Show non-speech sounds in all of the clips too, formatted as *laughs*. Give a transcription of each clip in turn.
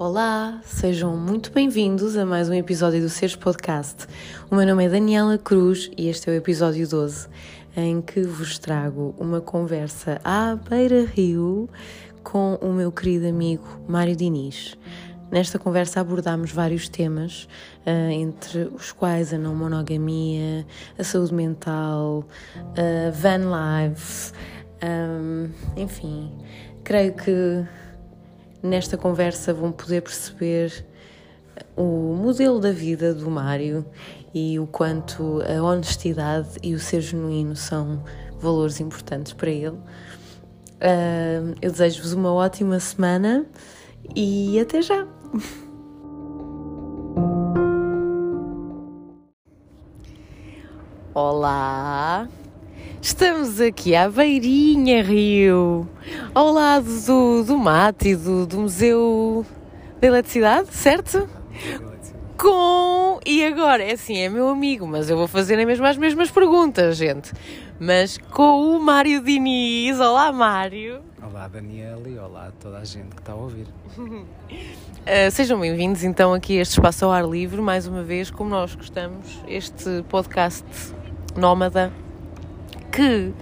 Olá, sejam muito bem-vindos a mais um episódio do Seres Podcast. O meu nome é Daniela Cruz e este é o episódio 12, em que vos trago uma conversa à beira-rio com o meu querido amigo Mário Diniz. Nesta conversa abordámos vários temas, uh, entre os quais a não monogamia, a saúde mental, a van life, um, enfim, creio que nesta conversa vão poder perceber o modelo da vida do Mário e o quanto a honestidade e o ser genuíno são valores importantes para ele. Eu desejo-vos uma ótima semana e até já! Olá! Estamos aqui à Beirinha Rio, ao lado do, do mate do, do Museu da Eletricidade, certo? Com. E agora, é assim, é meu amigo, mas eu vou fazer mesmo as mesmas perguntas, gente. Mas com o Mário Diniz. Olá, Mário. Olá, Daniela, e olá a toda a gente que está a ouvir. Uh, *laughs* sejam bem-vindos então aqui a este espaço ao ar livre, mais uma vez, como nós gostamos, este podcast nómada que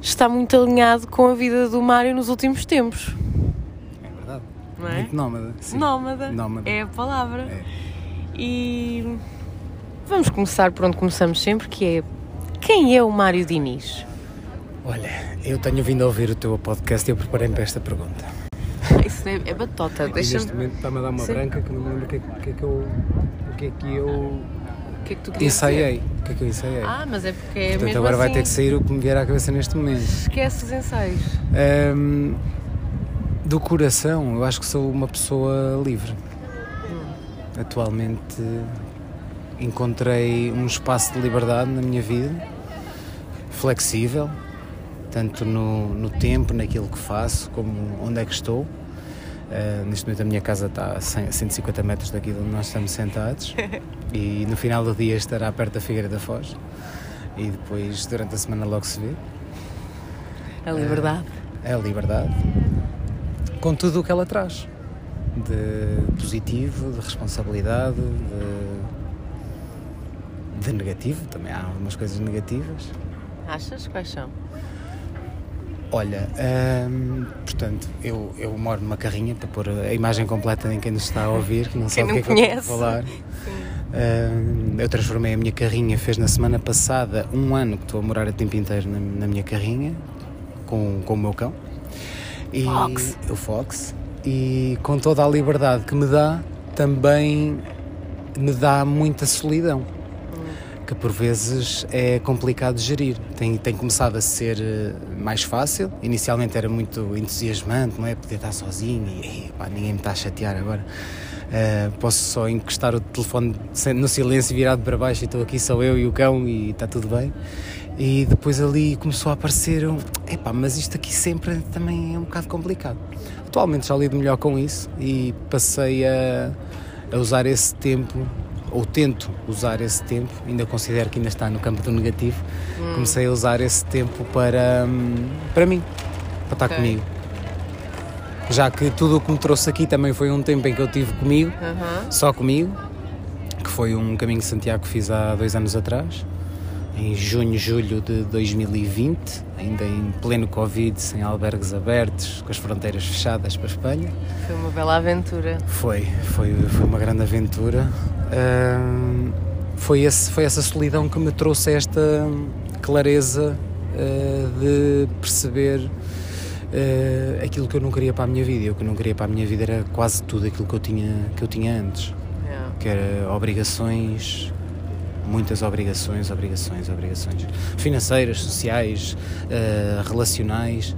está muito alinhado com a vida do Mário nos últimos tempos. É verdade. Não é? Muito nómada. Sim. Nómada. nómada. É a palavra. É. E vamos começar por onde começamos sempre, que é quem é o Mário Diniz? Olha, eu tenho vindo a ouvir o teu podcast e eu preparei-me para esta pergunta. *laughs* Isso é, é batota. Deixa neste momento está-me a dar uma Sim. branca que não me lembro o que, é que, é que eu. O que é que eu. Que é que tu querias ensaiei. O que é que eu ensaiei? Ah, mas é porque é Portanto, mesmo agora assim... vai ter que sair o que me vier à cabeça neste momento. Esquece os ensaios. Um, do coração, eu acho que sou uma pessoa livre. Hum. Atualmente encontrei um espaço de liberdade na minha vida, flexível, tanto no, no tempo, naquilo que faço, como onde é que estou. Uh, neste momento a minha casa está a 150 metros daqui de onde nós estamos sentados *laughs* e no final do dia estará perto da Figueira da Foz e depois durante a semana logo se vê. A liberdade. Uh, é a liberdade. Com tudo o que ela traz. De positivo, de responsabilidade, de, de negativo, também há algumas coisas negativas. Achas? Quais são? Olha, hum, portanto, eu, eu moro numa carrinha para pôr a imagem completa em quem nos está a ouvir, que não quem sabe o que é que eu vou falar. Hum, eu transformei a minha carrinha, fez na semana passada um ano que estou a morar a tempo inteiro na, na minha carrinha, com, com o meu cão. E, Fox. O Fox. E com toda a liberdade que me dá, também me dá muita solidão que por vezes é complicado de gerir. Tem, tem começado a ser eh, mais fácil. Inicialmente era muito entusiasmante, não é? Poder estar sozinho e pá, ninguém me está a chatear agora. Uh, posso só encostar o telefone no silêncio virado para baixo e estou aqui só eu e o cão e está tudo bem. E depois ali começou a aparecer um, epá, mas isto aqui sempre também é um bocado complicado. Atualmente já lido melhor com isso e passei a, a usar esse tempo ou tento usar esse tempo, ainda considero que ainda está no campo do negativo, hum. comecei a usar esse tempo para, hum, para mim, para estar okay. comigo. Já que tudo o que me trouxe aqui também foi um tempo em que eu tive comigo, uh -huh. só comigo, que foi um caminho de Santiago que fiz há dois anos atrás, em junho, julho de 2020, ainda em pleno Covid, sem albergues abertos, com as fronteiras fechadas para a Espanha. Foi uma bela aventura. Foi, foi, foi uma grande aventura foi, esse, foi essa solidão que me trouxe esta clareza uh, de perceber uh, aquilo que eu não queria para a minha vida. E o que eu não queria para a minha vida era quase tudo aquilo que eu tinha, que eu tinha antes. Yeah. Que era obrigações, muitas obrigações, obrigações, obrigações financeiras, sociais, uh, relacionais,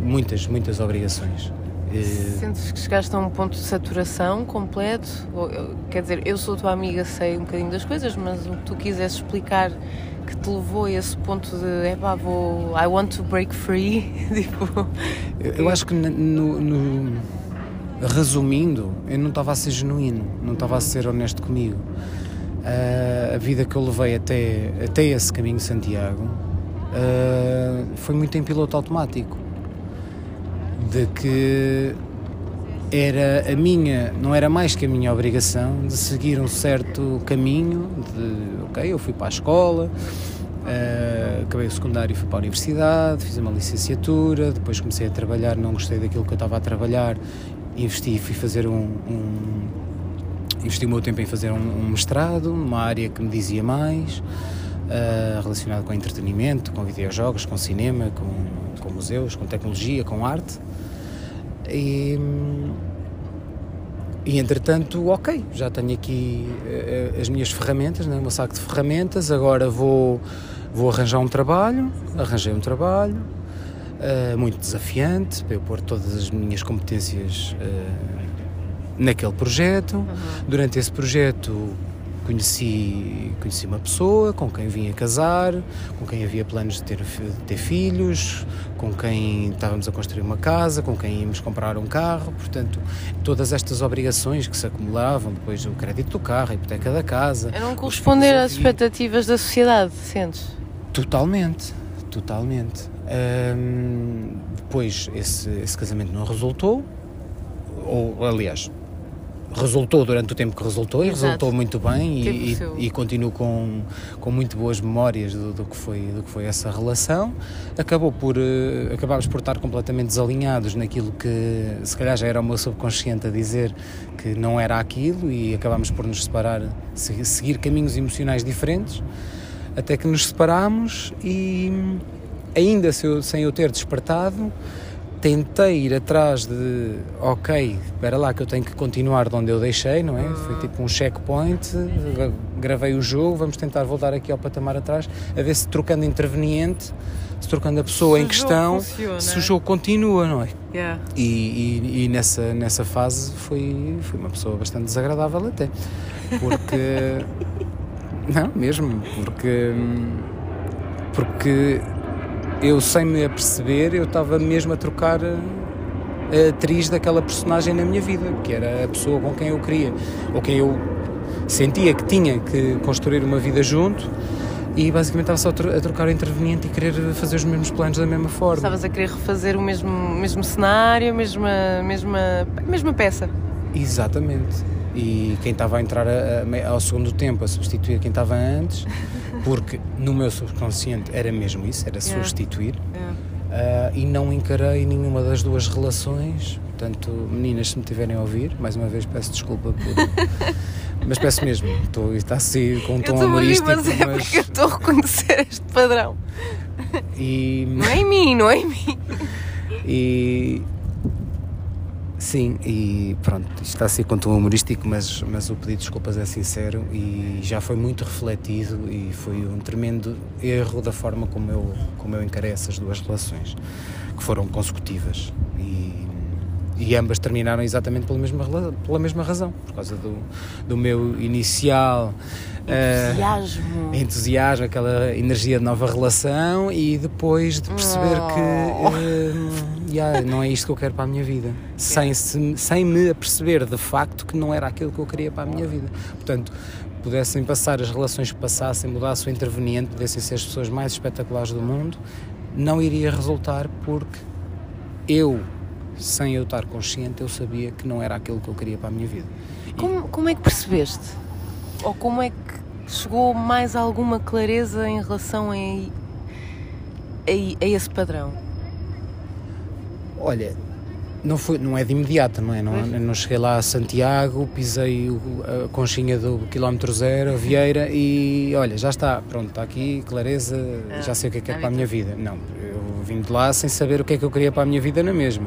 muitas, muitas obrigações. Sentes que chegaste a um ponto de saturação completo? Quer dizer, eu sou tua amiga, sei um bocadinho das coisas, mas o que tu quisesse explicar que te levou a esse ponto de é pá, vou. I want to break free. *laughs* tipo, eu, eu acho que no, no, resumindo, eu não estava a ser genuíno, não estava a ser honesto comigo. Uh, a vida que eu levei até, até esse caminho de Santiago uh, foi muito em piloto automático de que era a minha, não era mais que a minha obrigação de seguir um certo caminho de, ok, eu fui para a escola, uh, acabei o secundário e fui para a universidade, fiz uma licenciatura, depois comecei a trabalhar, não gostei daquilo que eu estava a trabalhar, investi, fui fazer um, um investi o meu tempo em fazer um, um mestrado, numa área que me dizia mais, uh, relacionado com entretenimento, com videojogos, com cinema, com, com museus, com tecnologia, com arte. E, e entretanto, ok, já tenho aqui uh, as minhas ferramentas, né, o meu saco de ferramentas, agora vou, vou arranjar um trabalho, arranjei um trabalho, uh, muito desafiante, para eu pôr todas as minhas competências uh, naquele projeto. Uhum. Durante esse projeto conheci, conheci uma pessoa com quem vim a casar, com quem havia planos de ter, de ter filhos, com quem estávamos a construir uma casa, com quem íamos comprar um carro. Portanto, todas estas obrigações que se acumulavam, depois o crédito do carro, a hipoteca da casa. É não corresponder às expectativas da sociedade, sentes? Totalmente, totalmente. depois esse, esse casamento não resultou, ou aliás, resultou durante o tempo que resultou Exato. e resultou muito bem e, e, e, continuo com, com muito boas memórias do, do, que foi, do que foi essa relação. Acabou por, uh, acabámos por estar completamente desalinhados naquilo que se calhar já era o meu subconsciente a dizer que não era aquilo e acabámos por nos separar, seguir caminhos emocionais diferentes, até que nos separámos e ainda sem eu ter despertado tentei ir atrás de, ok, espera lá que eu tenho que continuar de onde eu deixei, não é? Foi tipo um checkpoint, gravei o jogo, vamos tentar voltar aqui ao patamar atrás, a ver se trocando interveniente, se trocando a pessoa se em questão, funciona. se o jogo continua, não é? Yeah. E, e, e, nessa, nessa fase foi, foi uma pessoa bastante desagradável até, porque... *laughs* não, mesmo, porque... Porque eu sem me aperceber, eu estava mesmo a trocar a atriz daquela personagem na minha vida, que era a pessoa com quem eu queria, ou quem eu sentia que tinha que construir uma vida junto. E basicamente estava só a trocar o interveniente e querer fazer os mesmos planos da mesma forma. Estavas a querer refazer o mesmo, mesmo cenário, a mesma, mesma, mesma peça. Exatamente. E quem estava a entrar a, a, ao segundo tempo a substituir quem estava antes *laughs* porque no meu subconsciente era mesmo isso, era substituir. Yeah. Uh, e não encarei nenhuma das duas relações. Portanto, meninas, se me tiverem a ouvir, mais uma vez peço desculpa por. *laughs* mas peço mesmo, estou, está a sair com um tom humorístico. Mas é mas... porque eu estou a reconhecer este padrão. E... Não é em mim, não é em mim. E, Sim, e pronto, isto está a ser tom humorístico, mas, mas o pedido de desculpas é sincero e já foi muito refletido e foi um tremendo erro da forma como eu, como eu encarei essas duas relações, que foram consecutivas. E, e ambas terminaram exatamente pela mesma, pela mesma razão, por causa do, do meu inicial entusiasmo. Uh, entusiasmo, aquela energia de nova relação e depois de perceber oh. que uh, yeah, não é isto que eu quero para a minha vida. Sem, se, sem me aperceber de facto que não era aquilo que eu queria para a minha vida. Portanto, pudessem passar as relações que passassem, mudasse o interveniente, pudessem ser as pessoas mais espetaculares do mundo, não iria resultar porque eu, sem eu estar consciente, eu sabia que não era aquilo que eu queria para a minha vida. Como, como é que percebeste? Ou como é que chegou mais alguma clareza em relação a, a, a esse padrão? Olha, não, foi, não é de imediato, não é? Não, não cheguei lá a Santiago, pisei a conchinha do quilómetro zero, a Vieira e olha, já está, pronto, está aqui, clareza, ah, já sei o que é que é para a minha vida. Não, eu vim de lá sem saber o que é que eu queria para a minha vida na mesma,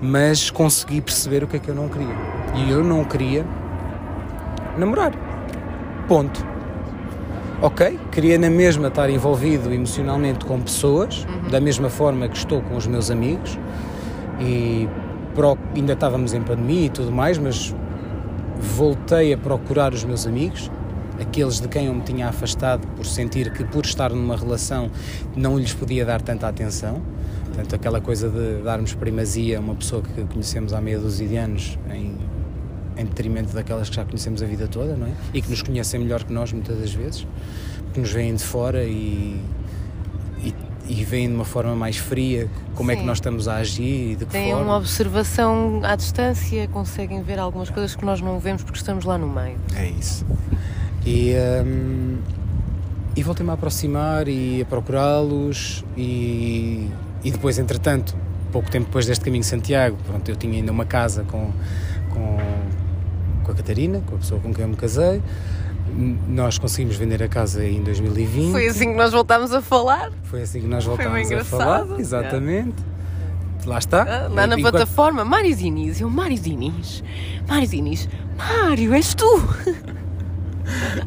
mas consegui perceber o que é que eu não queria. E eu não queria namorar. Ponto. Ok, queria na mesma estar envolvido emocionalmente com pessoas, uhum. da mesma forma que estou com os meus amigos, e pro, ainda estávamos em pandemia e tudo mais, mas voltei a procurar os meus amigos, aqueles de quem eu me tinha afastado por sentir que por estar numa relação não lhes podia dar tanta atenção. Portanto, aquela coisa de darmos primazia a uma pessoa que conhecemos há meia dúzia de anos em em detrimento daquelas que já conhecemos a vida toda, não é? E que nos conhecem melhor que nós muitas das vezes, que nos vêm de fora e, e, e veem de uma forma mais fria como é que Sim. nós estamos a agir e de que Têm forma. uma observação à distância, conseguem ver algumas coisas que nós não vemos porque estamos lá no meio. É isso. E, hum, e voltei-me a aproximar e a procurá-los e, e depois, entretanto, pouco tempo depois deste caminho de Santiago, pronto, eu tinha ainda uma casa com, com, com a Catarina, com a pessoa com quem eu me casei. Nós conseguimos vender a casa em 2020. Foi assim que nós voltámos a falar. Foi assim que nós voltámos a falar. Exatamente. Lá está. Ah, Lá na Enquanto- plataforma, Mário Diniz, eu, Mário Diniz, Mário Diniz, Mário, és tu!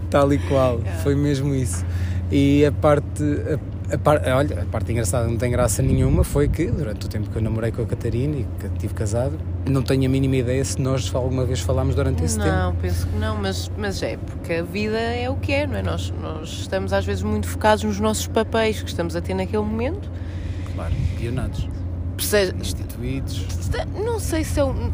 Tal e qual, *laughs* foi mesmo isso. E a parte, a, a par- olha, a parte engraçada, não tem graça nenhuma, foi que durante o tempo que eu namorei com a Catarina e que estive casado, não tenho a mínima ideia se nós alguma vez falámos durante esse tempo. Não, penso que não, mas, mas é, porque a vida é o que é, não é? Nós, nós estamos às vezes muito focados nos nossos papéis que estamos a ter naquele momento. Claro, pionados, Seja, instituídos. não sei se é um,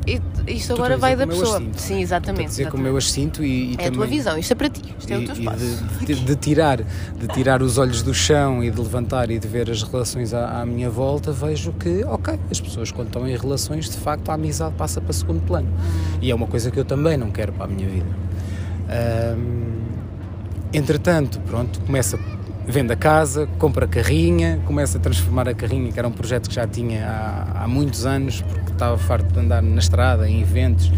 isto agora a vai da como eu pessoa. sinto, Sim, exatamente. Dizer como exatamente. eu as sinto e, e É a também... tua visão, isto é para ti, isto é o e, teu e espaço. de, de- tirar de tirar os olhos do chão e de levantar e de ver as relações à, à minha volta vejo que ok as pessoas quando estão em relações de facto a amizade passa para segundo plano e é uma coisa que eu também não quero para a minha vida Ahm, entretanto pronto começa vende a casa compra a carrinha começa a transformar a carrinha que era um projeto que já tinha há, há muitos anos porque estava farto de andar na estrada em eventos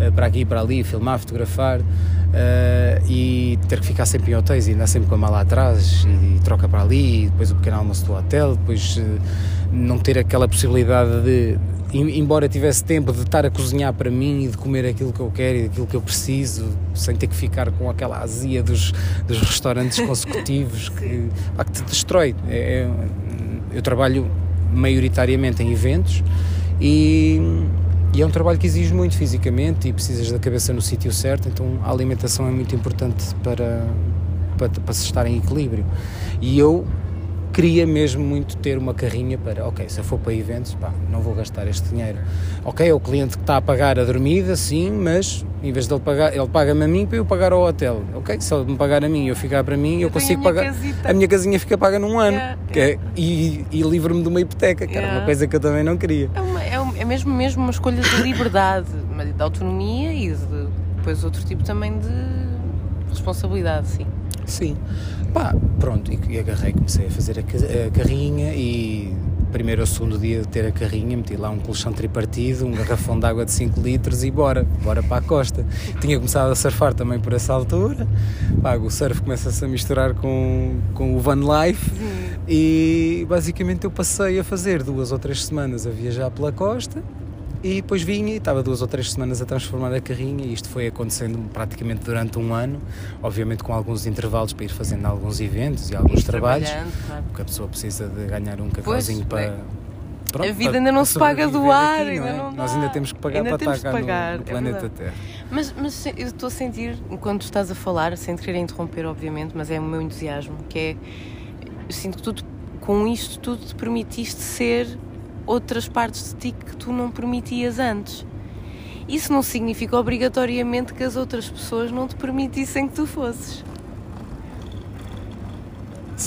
eh, para aqui e para ali filmar fotografar eh, e ter que ficar sempre em hotéis e andar sempre com a mala atrás e, troca para ali e depois o pequeno almoço do hotel depois eh, não ter aquela possibilidade de em- embora tivesse tempo de estar a cozinhar para mim e de comer aquilo que eu quero e aquilo que eu preciso sem ter que ficar com aquela azia dos, dos restaurantes *laughs* consecutivos que, pá, que te destrói. É- é- eu trabalho maioritariamente em eventos e e é um trabalho que exige muito fisicamente e precisas da cabeça no sítio certo, então a alimentação é muito importante para, para, para se estar em equilíbrio. E eu queria mesmo muito ter uma carrinha para, ok, se eu for para eventos, pá, não vou gastar este dinheiro. Ok, é o cliente que está a pagar a dormida, sim, mas em vez dele pagar, ele paga-me a mim para eu pagar ao hotel. Ok, se ele me pagar a mim e eu ficar para mim, eu, tenho consigo a pagar. casita. A minha casinha fica paga num ano Yeah, é- e, e livro-me de uma hipoteca, que era Yeah. uma coisa que eu também não queria. É, uma- é um- é mesmo, mesmo uma escolha de liberdade, de autonomia e de, depois outro tipo também de responsabilidade, sim. Sim. Pá, pronto, e, e agarrei, comecei a fazer a, a carrinha e primeiro ou segundo dia de ter a carrinha, meti lá um colchão tripartido, um garrafão de água de 5 litros e bora, bora para a costa. Tinha começado a surfar também por essa altura, pá, o surf começa-se a misturar com, com o van life e basicamente eu passei a fazer duas ou três semanas a viajar pela costa e depois vinha e estava duas ou três semanas a transformar a carrinha e isto foi acontecendo praticamente durante um ano, obviamente com alguns intervalos para ir fazendo alguns eventos e alguns Ir trabalhos, claro. porque a pessoa precisa de ganhar um cafezinho para... bem, pronto, a vida ainda não se paga do ar, aqui, ainda é? não Nós ainda temos que pagar Ainda para estar cá no- pagar, no, é planeta. Terra. Mas, mas eu estou a sentir, enquanto estás a falar, sem te querer interromper, obviamente, mas é o meu entusiasmo, que é. Eu sinto que tu, com isto, tu te permitiste ser outras partes de ti que tu não permitias antes. Isso não significa obrigatoriamente que as outras pessoas não te permitissem que tu fosses.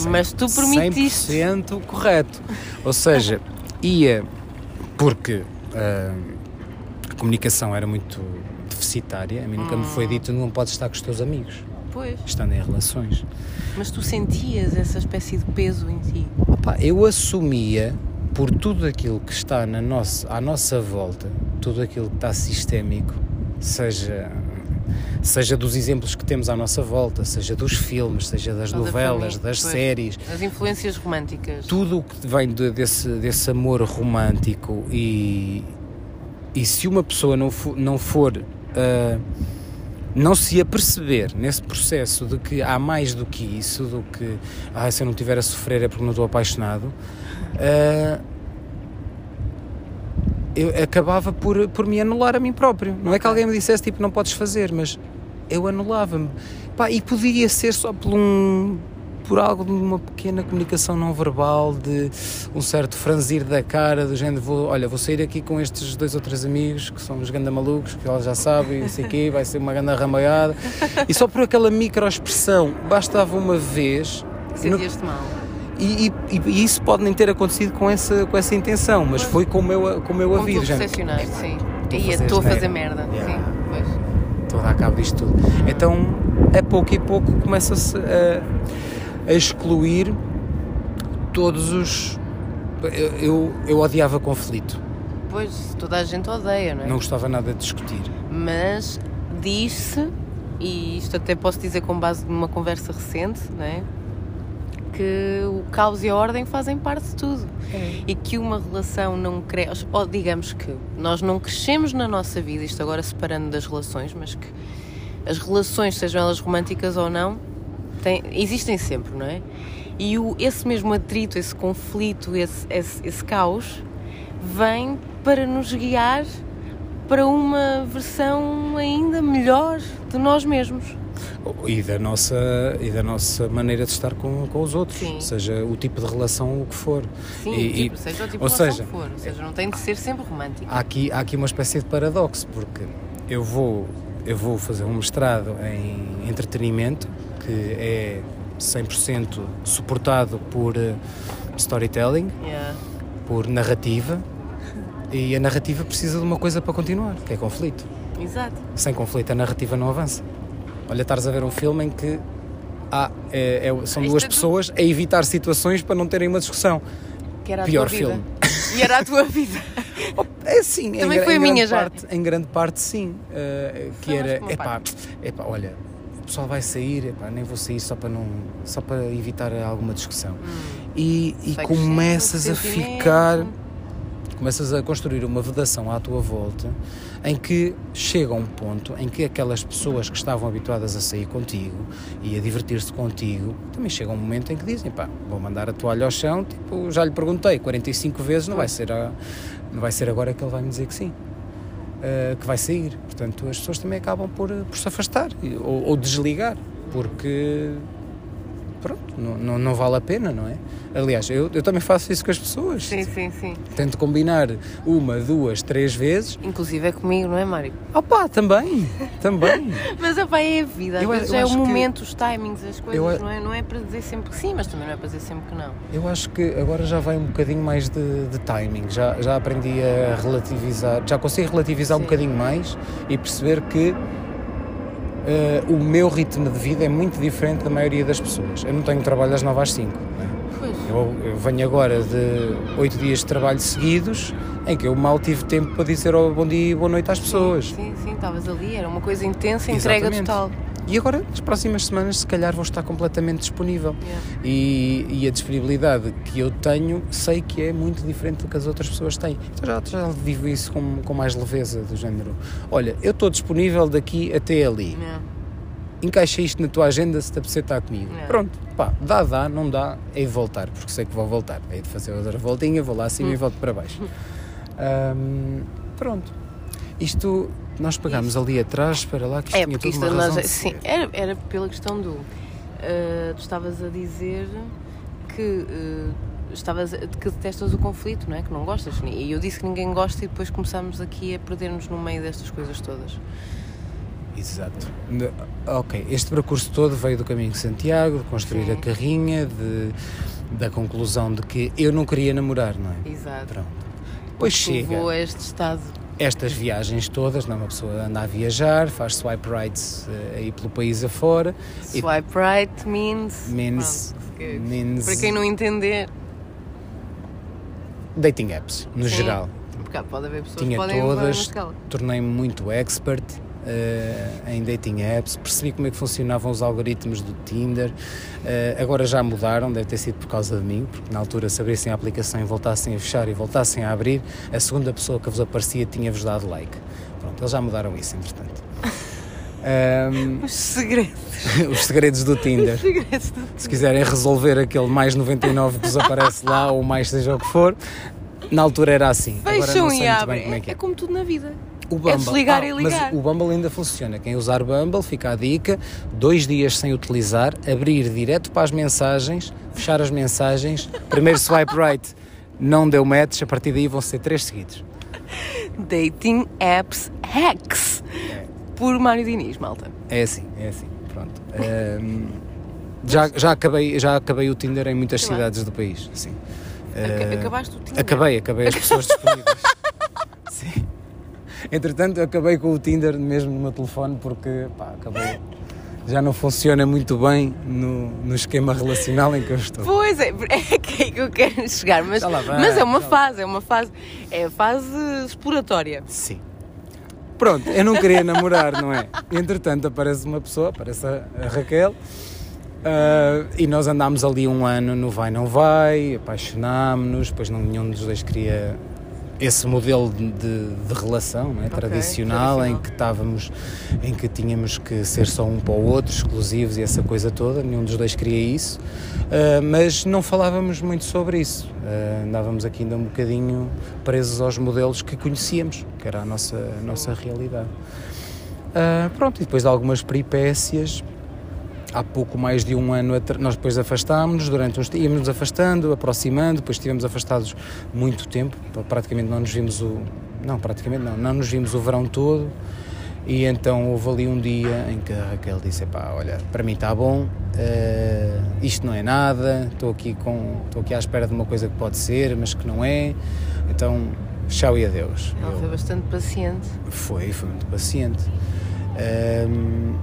Mas tu permitiste. 100% correto. Ou seja, ia porque ah, a comunicação era muito deficitária, a mim nunca me Hum. foi dito não podes estar com os teus amigos, Pois. estando em relações. Mas tu sentias essa espécie de peso em ti. Opa, eu assumia por tudo aquilo que está na nossa, à nossa volta, tudo aquilo que está sistémico, seja seja dos exemplos que temos à nossa volta, seja dos filmes, seja das Ou da novelas, família, das pois. séries, As influências românticas. tudo o que vem de- desse, desse amor romântico e, e se uma pessoa não for, não, for ah, não se aperceber nesse processo de que há mais do que isso, do que ah, se eu não estiver a sofrer é porque não estou apaixonado, ah, eu acabava por, por me anular a mim próprio. Não é que alguém me dissesse tipo não podes fazer, mas eu anulava-me. E poderia ser só por um por algo de uma pequena comunicação não verbal, de um certo franzir da cara, do género, vou, olha, vou sair aqui com estes dois ou três amigos, que são os ganda malucos, que elas já sabem, não sei o quê, vai ser uma ganda ramaiada, e só por aquela microexpressão, bastava uma vez, *laughs* Sentias-te mal. E, e- e isso pode nem ter acontecido com essa, com essa intenção, mas foi como eu, como eu a Como vi. tu já- percepcionaste, sim. estou a E fazer estou a fazer asneira. merda, Yeah. sim. Pois. Estou a dar cabo disto tudo. Então, a pouco e pouco, começa-se a, a excluir todos os. Eu, eu, eu odiava conflito, Pois, toda a gente odeia, não é? não gostava nada de discutir. Mas diz-se, e isto até posso dizer com base numa conversa recente, não é? Que o caos e a ordem fazem parte de tudo. E que uma relação não cresce, ou digamos que nós não crescemos na nossa vida, isto agora separando das relações, mas que as relações, sejam elas românticas ou não, têm- existem sempre, não é? E o, esse mesmo atrito, esse conflito, esse, esse, esse caos, vem para nos guiar para uma versão ainda melhor de nós mesmos. E da nossa, e da nossa maneira de estar com, com os outros, Sim. seja o tipo de relação o que for. Sim, E- tipo, e- seja o tipo ou de seja, que for. Ou seja, não tem de ser sempre romântico. há aqui, há aqui uma espécie de paradoxo, porque eu vou, eu vou fazer um mestrado em entretenimento, que é 100% suportado por eh, storytelling, Yeah. por narrativa, e a narrativa precisa de uma coisa para continuar, que é conflito. Exato. Sem conflito a narrativa não avança. Olha, estares a ver um filme em que há, é- é- são duas pessoas a evitar situações para não terem uma discussão. Que era a Pior filme. *laughs* E era a tua vida. É sim, em, Também gra- foi em a minha já. Parte, em grande parte, sim. Uh, que mais era, epá, epá, olha, o pessoal vai sair, epá, nem vou sair só para, não, só para evitar alguma discussão. E, e Segue começas a ficar, começas a construir uma vedação à tua volta em que chega um ponto em que aquelas pessoas que estavam habituadas a sair contigo e a divertir-se contigo, também chega um momento em que dizem, pá, vou mandar a toalha ao chão, tipo, já lhe perguntei 45 vezes, não vai ser, a- não vai ser agora que ele vai me dizer que sim. uh, que vai sair. Portanto, as pessoas também acabam por, por se afastar ou, ou desligar, porque pronto, não, não, não vale a pena, não é? Aliás, eu, eu também faço isso com as pessoas. Sim, sim, sim. Tento combinar uma, duas, três vezes. Inclusive é comigo, não é, Mário? Opá, também, também. *laughs* Mas epá, é a vida. Eu- eu é o que- momento, os timings, as coisas. Eu Não, é, não é para dizer sempre que sim, mas também não é para dizer sempre que não. Eu acho que agora já vai um bocadinho mais de, de timing, já, já aprendi a relativizar, já consigo relativizar um Sim. bocadinho mais e perceber que eh, o meu ritmo de vida é muito diferente da maioria das pessoas. Eu não tenho trabalho das 9 às 5. não é? Pois. Eu, eu venho agora de 8 dias de trabalho seguidos em que eu mal tive tempo para dizer oh, bom dia e boa noite às pessoas. Sim, sim, estavas ali, era uma coisa intensa, entrega Exatamente. total. E agora, nas próximas semanas, se calhar vou estar completamente disponível. Yeah. E, e a disponibilidade que eu tenho, sei que é muito diferente do que as outras pessoas têm. Então já, já vivo isso com, com mais leveza, do género. Olha, eu estou disponível daqui até ali. Yeah. Encaixa isto na tua agenda se te apetecer estar comigo. Yeah. Pronto, pá, dá, dá, não dá, é de voltar, porque sei que vou voltar. É de fazer outra voltinha, vou lá acima e Hum. *laughs* volto para baixo. Pronto. Isto, nós pegámos ali atrás, para lá, que isto É, tinha tudo uma nós, razão de sim, era, era pela questão do. ah, tu estavas a dizer que. ah, Estavas, que detestas o conflito, não é? Que não gostas. E eu disse que ninguém gosta e depois começámos aqui a perder-nos no meio destas coisas todas. Exato. Ok, este percurso todo veio do caminho de Santiago, de construir Sim. a carrinha, de, da conclusão de que eu não queria namorar, não é? Exato. Pronto. Depois chega Levou a este estado. Estas viagens todas, não é? Uma pessoa anda a viajar, faz swipe rights eh, aí pelo país afora. E- Swipe right means. Means- pronto, means- Para quem não entender, Dating apps, no Sim. geral. porque pode haver pessoas Tinha que podem todas, tornei-me muito expert eh, em dating apps, percebi como é que funcionavam os algoritmos do Tinder. Eh, agora já mudaram, deve ter sido por causa de mim, porque na altura se abrissem a aplicação e voltassem a fechar e voltassem a abrir, a segunda pessoa que vos aparecia tinha-vos dado like. Pronto, eles já mudaram isso, entretanto. Ahm, *laughs* Os segredos. *laughs* os segredos do Tinder. Os segredos do Se quiserem resolver aquele mais 99 que vos aparece lá, ou mais seja o que for, na altura era assim. Agora Fecham não sei e abrem. é é é. como tudo na vida. O Bumble. É desligar Ah, e ligar. Mas o Bumble ainda funciona. Quem usar Bumble, fica a dica: dois dias sem utilizar, abrir direto para as mensagens, fechar as mensagens, *laughs* primeiro swipe right, não deu match, a partir daí vão ser três seguidos. Dating Apps Hacks. Por Mário Diniz, malta. É assim, é assim. Pronto. Ahm, Já, já, acabei, já acabei o Tinder em muitas cidades do país, sim. Aca- Acabaste o Tinder? Acabei, acabei as pessoas *laughs* disponíveis. Entretanto, acabei com o Tinder mesmo no meu telefone porque pá, acabei. Já não funciona muito bem no, no esquema relacional em que eu estou. Pois é, é que aí que eu quero chegar, mas, lá vai, mas é uma lá fase, é uma fase, é a fase exploratória. Sim. Pronto, eu não queria namorar, não é? Entretanto, aparece uma pessoa, aparece a, a Raquel, ah, e nós andámos ali um ano no vai não vai, apaixonámos-nos, depois não, nenhum dos dois queria esse modelo de, de- relação não é? tradicional, em tradicional. que estávamos, em que tínhamos que ser só um para o outro, exclusivos e essa coisa toda, nenhum dos dois queria isso, ah, mas não falávamos muito sobre isso, Ah, andávamos aqui ainda um bocadinho presos aos modelos que conhecíamos, que era a nossa, a nossa realidade. Ah, pronto, e depois de algumas peripécias, há pouco mais de um ano nós depois afastámos-nos, durante uns íamos nos afastando, aproximando, depois estivemos afastados muito tempo, praticamente não nos vimos o não, praticamente não, não nos vimos o verão todo. E então houve ali um dia em que a Raquel disse: pá, olha, para mim está bom, eh, isto não é nada, estou aqui, com, estou aqui à espera de uma coisa que pode ser, mas que não é, então tchau e adeus. Ela foi bastante paciente. foi, foi muito paciente. Ahm,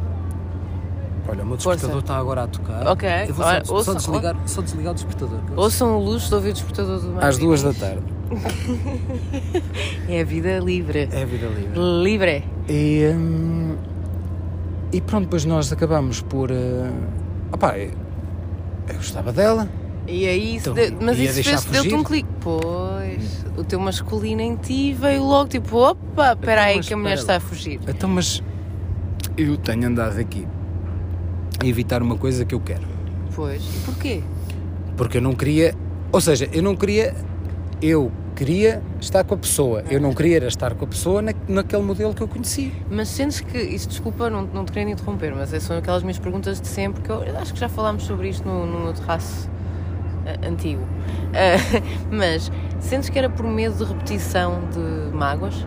olha, o meu Força. despertador está agora a tocar. Ok, Eu vou olha, só, só ouçam- desligar, só desligar o despertador. que eu- Ouçam o luxo de ouvir o despertador do. Às duas da tarde. *laughs* É a vida livre. É a vida livre. Livre. E, hum, e pronto, depois nós acabamos por. Uh, opá, eu, eu gostava dela. E aí, isso Então, deu- mas ia isso deixar fez- deu-te fugir? um clique. Pois, o teu masculino em ti veio logo tipo, opa, espera aí mas que a mulher espera está a fugir. Então, mas eu tenho andado aqui evitar uma coisa que eu quero. Pois, e porquê? Porque eu não queria. Ou seja, eu não queria. Eu queria estar com a pessoa. Eu não queria era estar com a pessoa na, naquele modelo que eu conhecia. Mas sentes que, isso desculpa, não, não te querendo interromper, mas essas são aquelas minhas perguntas de sempre, que eu acho que já falámos sobre isto no, no terraço ah, antigo. Ah, *laughs* mas sentes que era por medo de repetição de mágoas?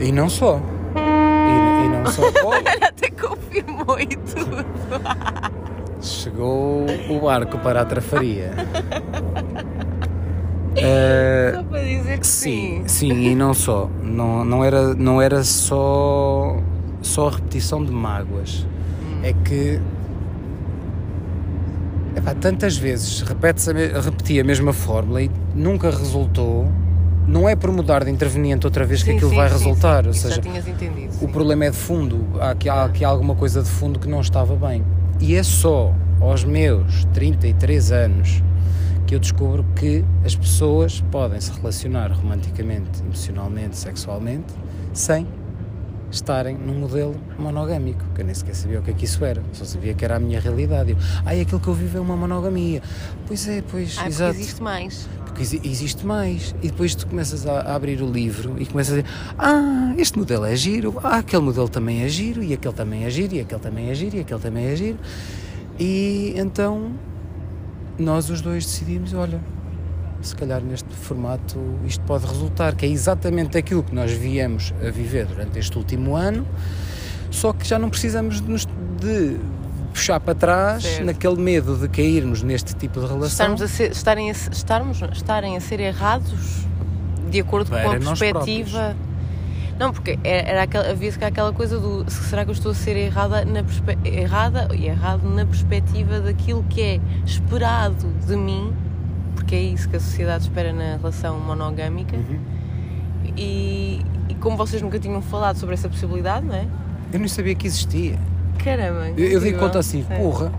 E não só. E, não só. Olha, *laughs* Até confirmou e tudo. chegou o barco para a trafaria. Eh, Só para dizer que sim, sim. sim, e não só. Não, não, era, não era só, só a repetição de mágoas. É que. Epá, tantas vezes repete a, repetia a mesma fórmula e nunca resultou. Não é por mudar de interveniente outra vez que Sim, aquilo sim, vai sim, resultar. Ou seja, o problema é de fundo. Há aqui, há aqui alguma coisa de fundo que não estava bem. E é só aos meus 33 anos que eu descubro que as pessoas podem se relacionar romanticamente, emocionalmente, sexualmente, sem estarem num modelo monogâmico, que eu nem sequer sabia o que é que isso era, só sabia que era a minha realidade. Eu, Ai, aquilo que eu vivo é uma monogamia. Pois é, pois, Ah, exato existe mais. Porque exi- existe mais. E depois tu começas a, abrir o livro e começas a dizer: Ah, este modelo é giro, ah, aquele modelo também é giro, e aquele também é giro, e aquele também é giro, e aquele também é giro. E então nós os dois decidimos: olha, se calhar neste formato isto pode resultar, que é exatamente aquilo que nós viemos a viver durante este último ano, só que já não precisamos de, de puxar para trás Certo. naquele medo de cairmos neste tipo de relação. Estarmos a ser, estarem, a, estarmos, estarem a ser errados de acordo com a Para perspectiva. Não, porque era, era aquela, havia aquela coisa do se- será que eu estou a ser errada, na perspe- errada e errado na perspectiva daquilo que é esperado de mim, porque é isso que a sociedade espera na relação monogâmica. Uhum. E, e como vocês nunca tinham falado sobre essa possibilidade, não é? Eu nem sabia que existia. Caramba, Eu, eu dei conta assim, É. porra.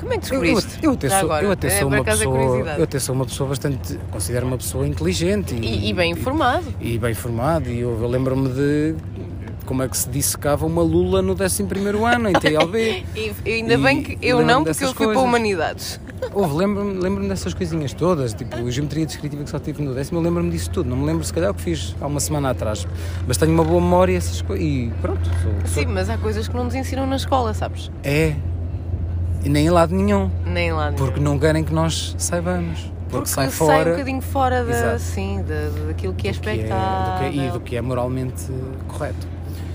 Como é que Eu, eu, descobriste? eu até sou, eu até É, sou por uma é pessoa, eu até sou uma pessoa bastante, considero uma pessoa inteligente E, e bem informado. e, bem formado e eu, eu lembro-me de como é que se dissecava uma lula no 11 ano em TLB. *laughs* E, e ainda E bem que eu não, porque eu fui para coisas. Humanidades. Houve, lembro-me lembro dessas coisinhas todas, tipo geometria descritiva que só tive no décimo, eu lembro-me disso tudo. Não me lembro se calhar o que fiz há uma semana atrás, mas tenho uma boa memória essas coisas e pronto. sou- sou- Sim, mas há coisas que não nos ensinam na escola, sabes? É, e nem em lado nenhum. Nem lá nenhum. Porque não querem que nós saibamos. Porque, Porque sai sai fora um bocadinho fora da, Exato. sim, da, daquilo que é é- expectável. que é- e do que é moralmente correto.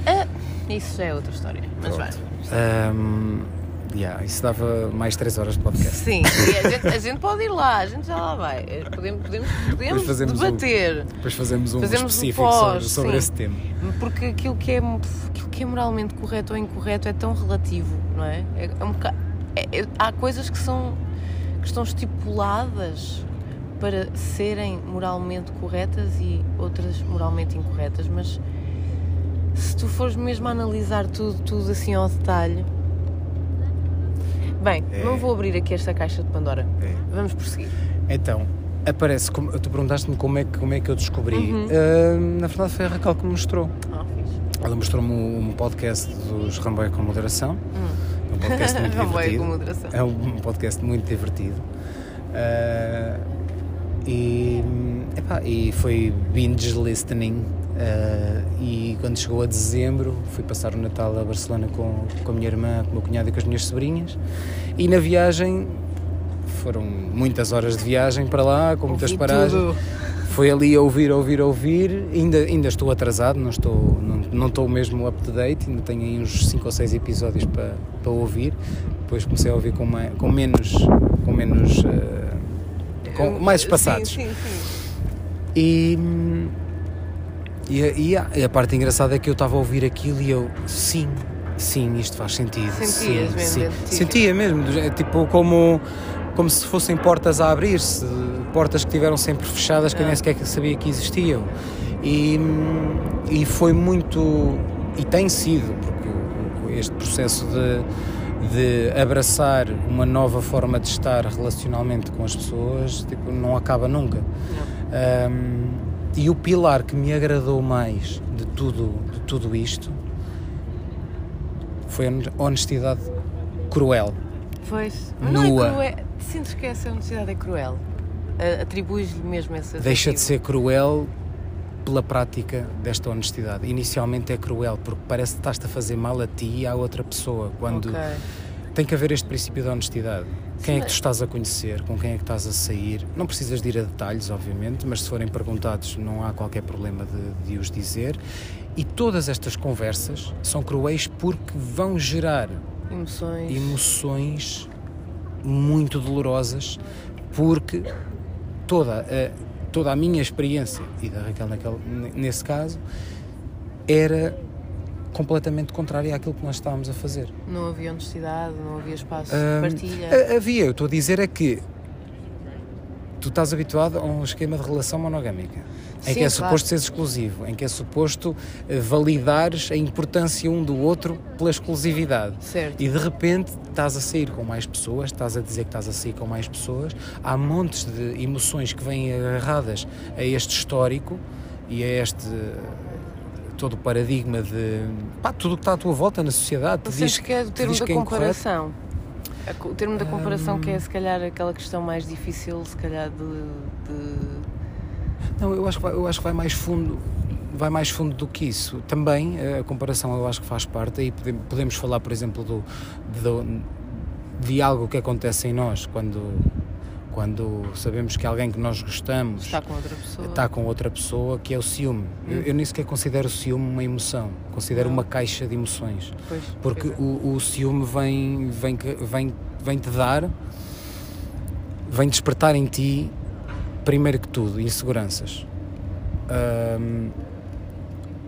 Ah, isso já é outra história. Mas vai. Ahm, Yeah, isso dava mais 3 horas de podcast. Sim, a gente, a gente, pode ir lá, a gente já lá vai. Podemos, podemos, podemos debater. Um, depois fazemos um fazemos específico um pós, sobre, sobre esse tema. Porque aquilo que, é, aquilo que é moralmente correto ou incorreto é tão relativo, não é? é, é um bocado, é, é, há coisas que são que estão estipuladas para serem moralmente corretas e outras moralmente incorretas, mas se tu fores mesmo a analisar tudo, tudo assim ao detalhe. Bem, é. não vou abrir aqui esta caixa de Pandora. É. Vamos prosseguir. Então, aparece, como, tu perguntaste-me como é, que, como é que eu descobri. Uhum. Uh, na verdade, foi a Raquel que me mostrou. Ah, Ela mostrou-me um podcast dos Ramboia com Moderação. Hum. Um podcast *laughs* muito divertido. com moderação. É um podcast muito divertido. Uh, e, epá, e foi binge listening Uh, e quando chegou a dezembro, fui passar o Natal a Barcelona com, com a minha irmã, com o meu cunhado e com as minhas sobrinhas. E na viagem, foram muitas horas de viagem para lá, com muitas Ouvi paragens. Tudo. Foi ali a ouvir, ouvir, ouvir. Ainda, ainda estou atrasado, não estou, não, não estou mesmo up to date, ainda tenho aí uns 5 ou 6 episódios para, para ouvir. Depois comecei a ouvir com, com menos. Com menos uh, com mais espaçados. Sim, sim, sim. E e, e, a, e, a, parte engraçada é que eu estava a ouvir aquilo e eu, sim, sim, isto faz sentido. Sentias sim, mesmo? Sim. Sentia mesmo, tipo como, como se fossem portas a abrir-se, portas que tiveram sempre fechadas que eu nem sequer sabia que existiam. E, e foi muito, e tem sido, porque este processo de, de abraçar uma nova forma de estar relacionalmente com as pessoas tipo, não acaba nunca. Não. Um, e o pilar que me agradou mais de tudo, de tudo isto foi a honestidade cruel. Pois, mas não é cruel. Que essa honestidade é cruel? Atribuis-lhe mesmo essa. Deixa de ser cruel pela prática desta honestidade. Inicialmente é cruel porque parece que estás-te a fazer mal a ti e à outra pessoa. Quando okay. tem que haver este princípio da honestidade. Quem é que tu estás a conhecer? Com quem é que estás a sair? Não precisas de ir a detalhes, obviamente, mas se forem perguntados não há qualquer problema de, de os dizer. E todas estas conversas são cruéis porque vão gerar emoções, emoções muito dolorosas, porque toda a, toda a minha experiência, e da Raquel naquele, nesse caso, era completamente contrária àquilo que nós estávamos a fazer. Não havia honestidade, não havia espaço de partilha? Havia, eu estou a dizer é que tu estás habituado a um esquema de relação monogâmica. Em Sim, que é claro. suposto seres exclusivo, em que é suposto eh, validares a importância um do outro pela exclusividade. Certo. E de repente estás a sair com mais pessoas, estás a dizer que estás a sair com mais pessoas, há montes de emoções que vêm agarradas a este histórico e a este todo o paradigma de pá, tudo o que está à tua volta na sociedade. Te diz, que é o termo da é comparação. o termo da comparação que é se calhar aquela questão mais difícil, se calhar de. de... Não, eu acho, que vai, eu acho que vai mais fundo. Vai mais fundo do que isso. Também a comparação eu acho que faz parte. Aí podemos falar, por exemplo, do, do de algo que acontece em nós quando quando sabemos que alguém que nós gostamos está com outra pessoa, está com outra pessoa que é o ciúme. Hum. Eu, eu nem sequer considero o ciúme uma emoção, considero Não. uma caixa de emoções. Pois, porque pois é. o, o ciúme vem, vem, vem, vem te dar, vem despertar em ti, primeiro que tudo, inseguranças. Um,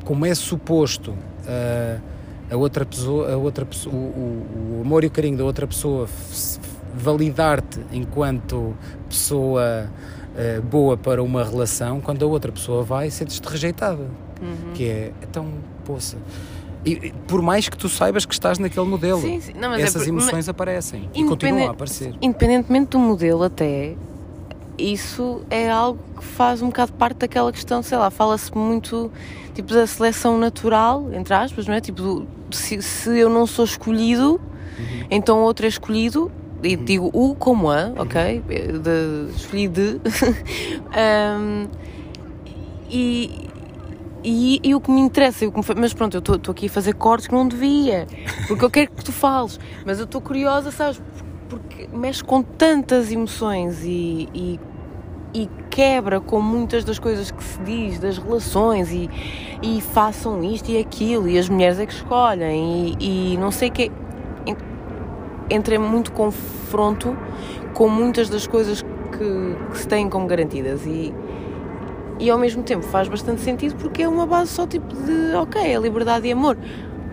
como é suposto uh, a outra pessoa, a outra pessoa o, o, o amor e o carinho da outra pessoa validar-te enquanto pessoa uh, boa para uma relação, quando a outra pessoa vai, sentes-te rejeitada. Uhum. Que é, então, poça. E, por mais que tu saibas que estás naquele modelo, sim, sim. Não, é essas é emoções mas, aparecem e continuam a aparecer. Independentemente do modelo, até isso é algo que faz um bocado parte daquela questão, sei lá, fala-se muito tipo da seleção natural, entre aspas, não é? Tipo, se, se eu não sou escolhido, uhum. então outro é escolhido e digo o como a, ok? De, escolhi de. *laughs* um, e, e, e, o que me interessa, o que me, mas pronto, eu estou aqui a fazer cortes que não devia, porque eu quero que tu fales, mas eu estou curiosa, sabes? Porque mexe com tantas emoções e, e, e, quebra com muitas das coisas que se diz, das relações, e, e façam isto e aquilo, e as mulheres é que escolhem, e, e não sei o que entra em muito confronto com muitas das coisas que, que se têm como garantidas e, e ao mesmo tempo faz bastante sentido porque é uma base só tipo de ok, é liberdade e amor.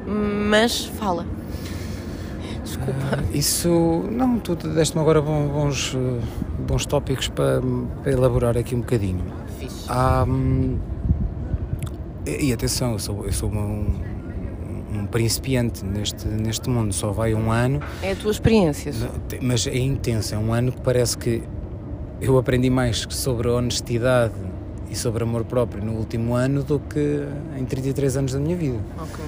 Mas fala. Desculpa. Uh, isso. Não, tu deste-me agora bons, bons tópicos para, para, elaborar aqui um bocadinho. Fixe. Há, hum, e atenção, eu sou, eu sou um, um principiante neste, neste mundo, só vai um ano. É a tua experiência. Mas é intensa, é um ano que parece que eu aprendi mais sobre honestidade e sobre amor próprio no último ano do que em 33 anos da minha vida. Ok.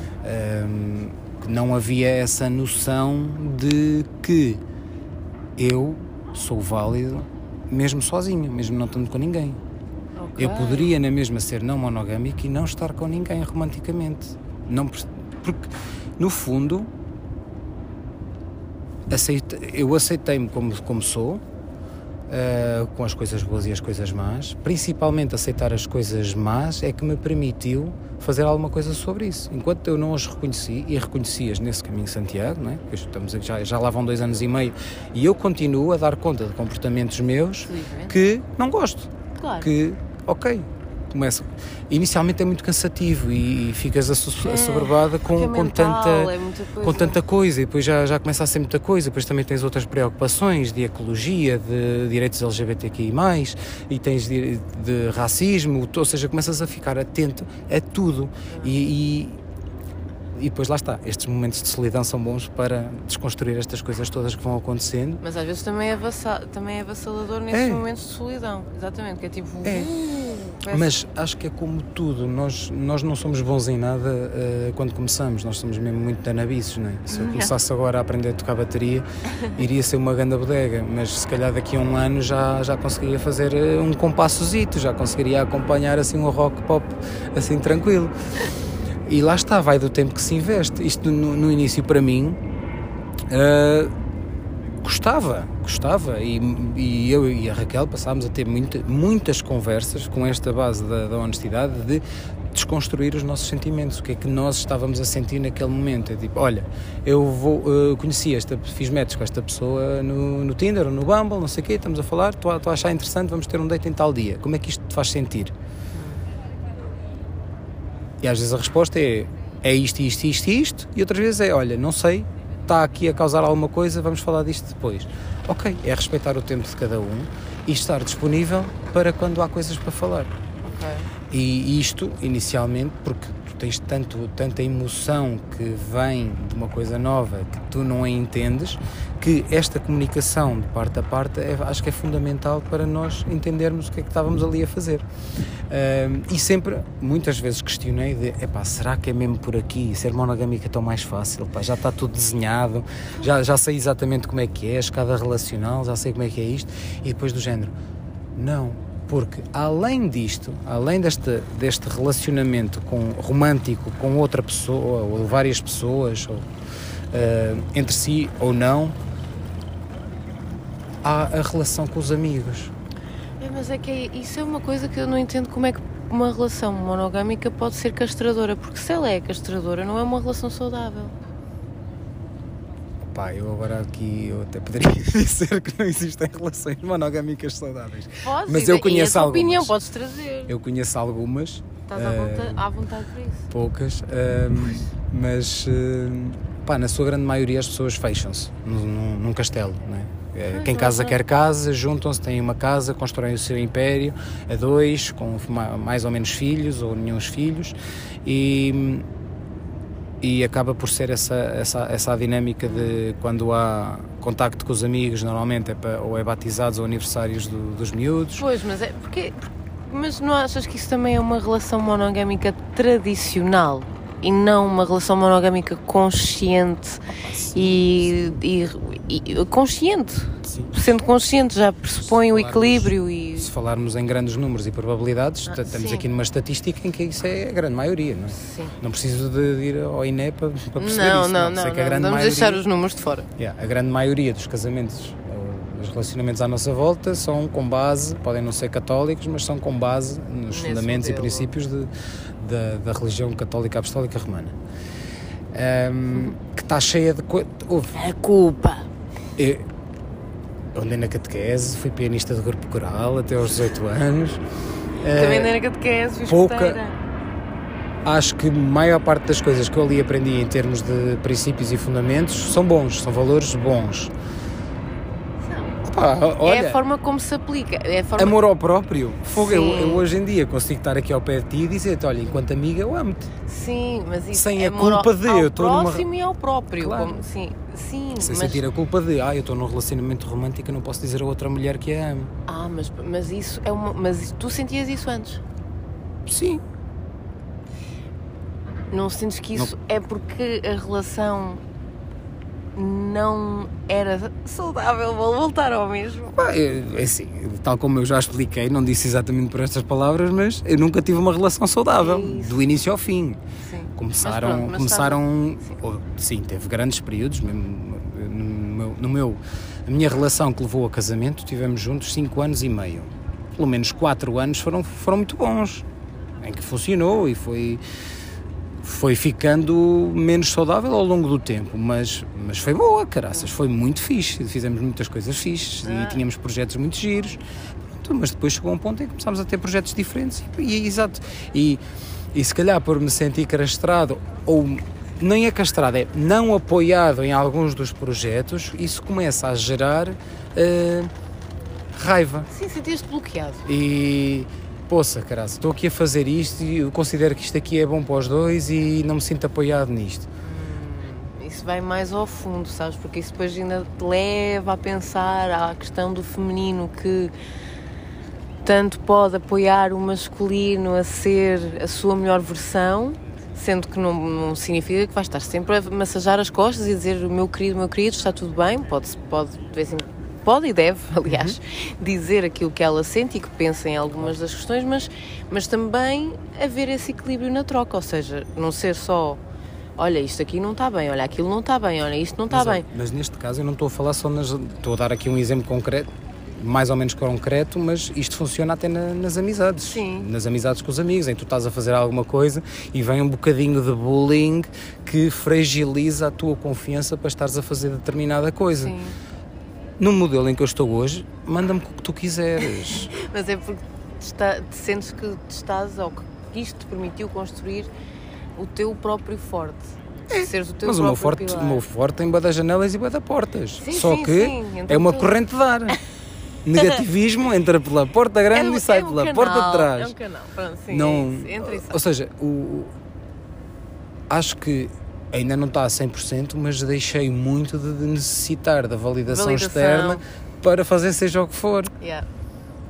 Um, não havia essa noção de que eu sou válido mesmo sozinho, mesmo não estando com ninguém. okay. Eu poderia na mesma ser não monogâmico e não estar com ninguém romanticamente. Não, porque, no fundo, aceite, eu aceitei-me como, como sou, Uh, com as coisas boas e as coisas más. Principalmente aceitar as coisas más é que me permitiu fazer alguma coisa sobre isso. Enquanto eu não as reconheci, e reconhecias nesse caminho Santiago, não é? estamos já, já lá vão dois anos e meio, e eu continuo a dar conta de comportamentos meus que não gosto. Claro. Que, ok, começa. Inicialmente é muito cansativo e, e ficas assoberbada é, com, com, tanta, é com tanta coisa e depois já, já começa a ser muita coisa. Depois também tens outras preocupações de ecologia, de direitos LGBTQI, e tens de, de racismo, ou seja, começas a ficar atento a tudo. E, e e depois lá está, estes momentos de solidão são bons para desconstruir estas coisas todas que vão acontecendo. Mas às vezes também é, também é avassalador nesses é. momentos de solidão, exatamente, que é tipo. É. Mas acho que é como tudo, nós, nós não somos bons em nada uh, quando começamos, nós somos mesmo muito tanabiços, não é? Se eu começasse agora a aprender a tocar bateria, *laughs* iria ser uma ganda bodega, mas se calhar daqui a um ano já, já conseguiria fazer uh, um compassozito, já conseguiria acompanhar assim um rock pop assim tranquilo. E lá está, vai do tempo que se investe. Isto no, no início para mim uh, gostava, gostava. E, e, eu e a Raquel passámos a ter muita, muitas conversas com esta base da, da, honestidade de desconstruir os nossos sentimentos, o que é que nós estávamos a sentir naquele momento. É tipo, olha, eu vou, uh, conheci esta, fiz metas com esta pessoa no, no Tinder ou no Bumble, não sei o quê, estamos a falar, estou a, a achar interessante, vamos ter um date em tal dia. Como é que isto te faz sentir? E às vezes a resposta é é isto, isto, isto, isto, e outras vezes é olha, não sei, está aqui a causar alguma coisa, vamos falar disto depois. Ok, é respeitar o tempo de cada um e estar disponível para quando há coisas para falar. Okay. E isto, inicialmente, porque tens tanto, tanta emoção que vem de uma coisa nova que tu não a entendes, que esta comunicação de parte a parte é, acho que é fundamental para nós entendermos o que é que estávamos ali a fazer. E sempre, muitas vezes questionei de, será que é mesmo por aqui? Ser monogâmico é tão mais fácil? Pá, já está tudo desenhado, já, já sei exatamente como é que é, a escada relacional, já sei como é que é isto, e depois do género, não, porque além disto, além deste, deste relacionamento com, romântico com outra pessoa, ou várias pessoas, ou, uh, entre si ou não, há a relação com os amigos é, mas é que é, isso é uma coisa que eu não entendo como é que uma relação monogâmica pode ser castradora, porque se ela é castradora, não é uma relação saudável. Pá, eu agora aqui eu até poderia *laughs* dizer que não existem relações monogâmicas saudáveis. Pode, mas eu conheço e a algumas. opinião podes trazer. Eu conheço algumas. Estás à, vontade, à vontade para isso. Poucas, mas pá, na sua grande maioria as pessoas fecham-se num, num castelo, não é? É, quem casa quer casa, juntam-se, têm uma casa, constroem o seu império a dois, com mais ou menos filhos ou nenhum filhos, e, e acaba por ser essa, essa, essa a dinâmica de quando há contacto com os amigos, normalmente é para, ou é batizados ou aniversários do, dos miúdos. Pois, mas é porque. Mas não achas que isso também é uma relação monogâmica tradicional? E não uma relação monogâmica consciente e, e, e, consciente. Sim. Sendo consciente já pressupõe o equilíbrio e. Se falarmos em grandes números e probabilidades, ah, estamos sim. aqui numa estatística em que isso é a grande maioria, não é? Sim. Não preciso de ir ao INE para, para perceber não, isso. Não, não, não. a grande Vamos maioria, deixar os números de fora. Yeah, a grande maioria dos casamentos os relacionamentos à nossa volta são com base, podem não ser católicos, mas são com base nos Nesse fundamentos modelo. e princípios de, da, da religião católica apostólica romana. Um, que está cheia de. Houve. A culpa. Eu, eu andei na catequese, fui pianista de grupo coral até aos 18 anos. Também andei na catequese, fiz pouca- pouca... Acho que a maior parte das coisas que eu ali aprendi em termos de princípios e fundamentos são bons, são valores bons. Olha, É a forma como se aplica. É forma... amor ao próprio. Fogo, eu, eu hoje em dia consigo estar aqui ao pé de ti e dizer-te, olha, enquanto amiga eu amo-te. Sim, mas isso Sem é a culpa ao, de, ao eu estou numa- próximo e ao próprio. Claro. como- sim, sim Sem mas, sentir a culpa de, ah, eu estou num relacionamento romântico e não posso dizer a outra mulher que a amo. ah, mas, mas isso é uma. Mas tu sentias isso antes? Sim. Não sentes que isso é porque a relação não era saudável? Voltar ao mesmo. É, é assim, tal como eu já expliquei, não disse exatamente por estas palavras, mas eu nunca tive uma relação saudável, Isso. do início ao fim. Sim. Começaram, Mas pronto, mas começaram, Sim. oh, sim, teve grandes períodos, mesmo no meu, no meu- a minha relação que levou a casamento, tivemos juntos 5 anos e meio. Pelo menos 4 anos foram, foram muito bons, em que funcionou e foi, foi ficando menos saudável ao longo do tempo, mas, mas foi boa, caraças, foi muito fixe, fizemos muitas coisas fixes Ah. e tínhamos projetos muito giros, mas depois chegou um ponto em que começámos a ter projetos diferentes e, e exato, e, e se calhar por me sentir castrado, ou nem é castrado, é não apoiado em alguns dos projetos, isso começa a gerar eh, raiva. Sim, sentias-te bloqueado. E poça, caralho, estou aqui a fazer isto e eu considero que isto aqui é bom para os dois e não me sinto apoiado nisto. Isso vai mais ao fundo, sabes? Porque isso depois ainda te leva a pensar à questão do feminino que tanto pode apoiar o masculino a ser a sua melhor versão, sendo que não, não significa que vais estar sempre a massajar as costas e dizer meu querido, meu querido, está tudo bem, pode, pode de vez em pode e deve, *laughs* aliás, dizer aquilo que ela sente e que pensa em algumas das questões, mas, mas também haver esse equilíbrio na troca, ou seja, não ser só olha, isto aqui não está bem, olha, aquilo não está bem, olha, isto não está mas, bem. Mas neste caso eu não estou a falar só nas. Estou a dar aqui um exemplo concreto, mais ou menos concreto, mas isto funciona até na- nas amizades. Sim. Nas amizades com os amigos, em que tu estás a fazer alguma coisa e vem um bocadinho de bullying que fragiliza a tua confiança para estares a fazer determinada coisa. Sim. No modelo em que eu estou hoje, manda-me o que tu quiseres. *laughs* Mas é porque te, está, te sentes que te estás, ou que isto te permitiu construir o teu próprio forte. Seres o teu É, Mas o meu, forte, o meu forte tem bué das janelas e bué das portas. Sim, Só sim, que sim, então é uma tu- corrente de ar. *laughs* Negativismo entra pela porta grande um- e sai um pela canal, porta de trás. É um canal, pronto, sim, não, é sai. ou seja, o, acho que ainda não está a 100%, mas deixei muito de, necessitar da validação, Validação. externa para fazer seja o que for. Yeah.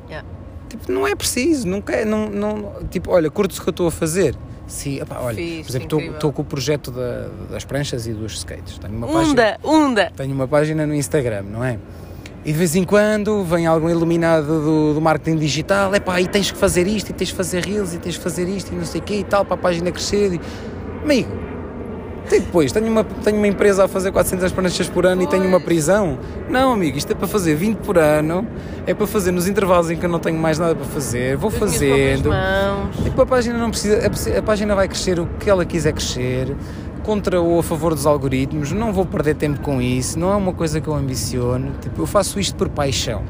Yeah. Tipo, não é preciso, não quer, não, não, tipo, olha, curto-se o que eu estou a fazer. Sim, epá, olha, Fixe, por exemplo, estou- com o projeto da- das pranchas e dos skates. Tenho uma página, Unda, unda! tenho uma página no Instagram, não é? E de vez em quando vem algum iluminado do, do marketing digital, é pá, e tens que fazer isto, e tens que fazer reels, e tens que fazer isto, e não sei o quê, e tal, para a página crescer. E... Amigo, e depois, tenho uma, tenho uma empresa a fazer 400 pranchas por ano e tenho uma prisão? Não, amigo, isto é para fazer 20 por ano, é para fazer nos intervalos em que eu não tenho mais nada para fazer, vou fazendo. Tipo, a página não precisa, a a página vai crescer o que ela quiser crescer, contra ou a favor dos algoritmos, não vou perder tempo com isso, não é uma coisa que eu ambiciono, tipo, eu faço isto por paixão.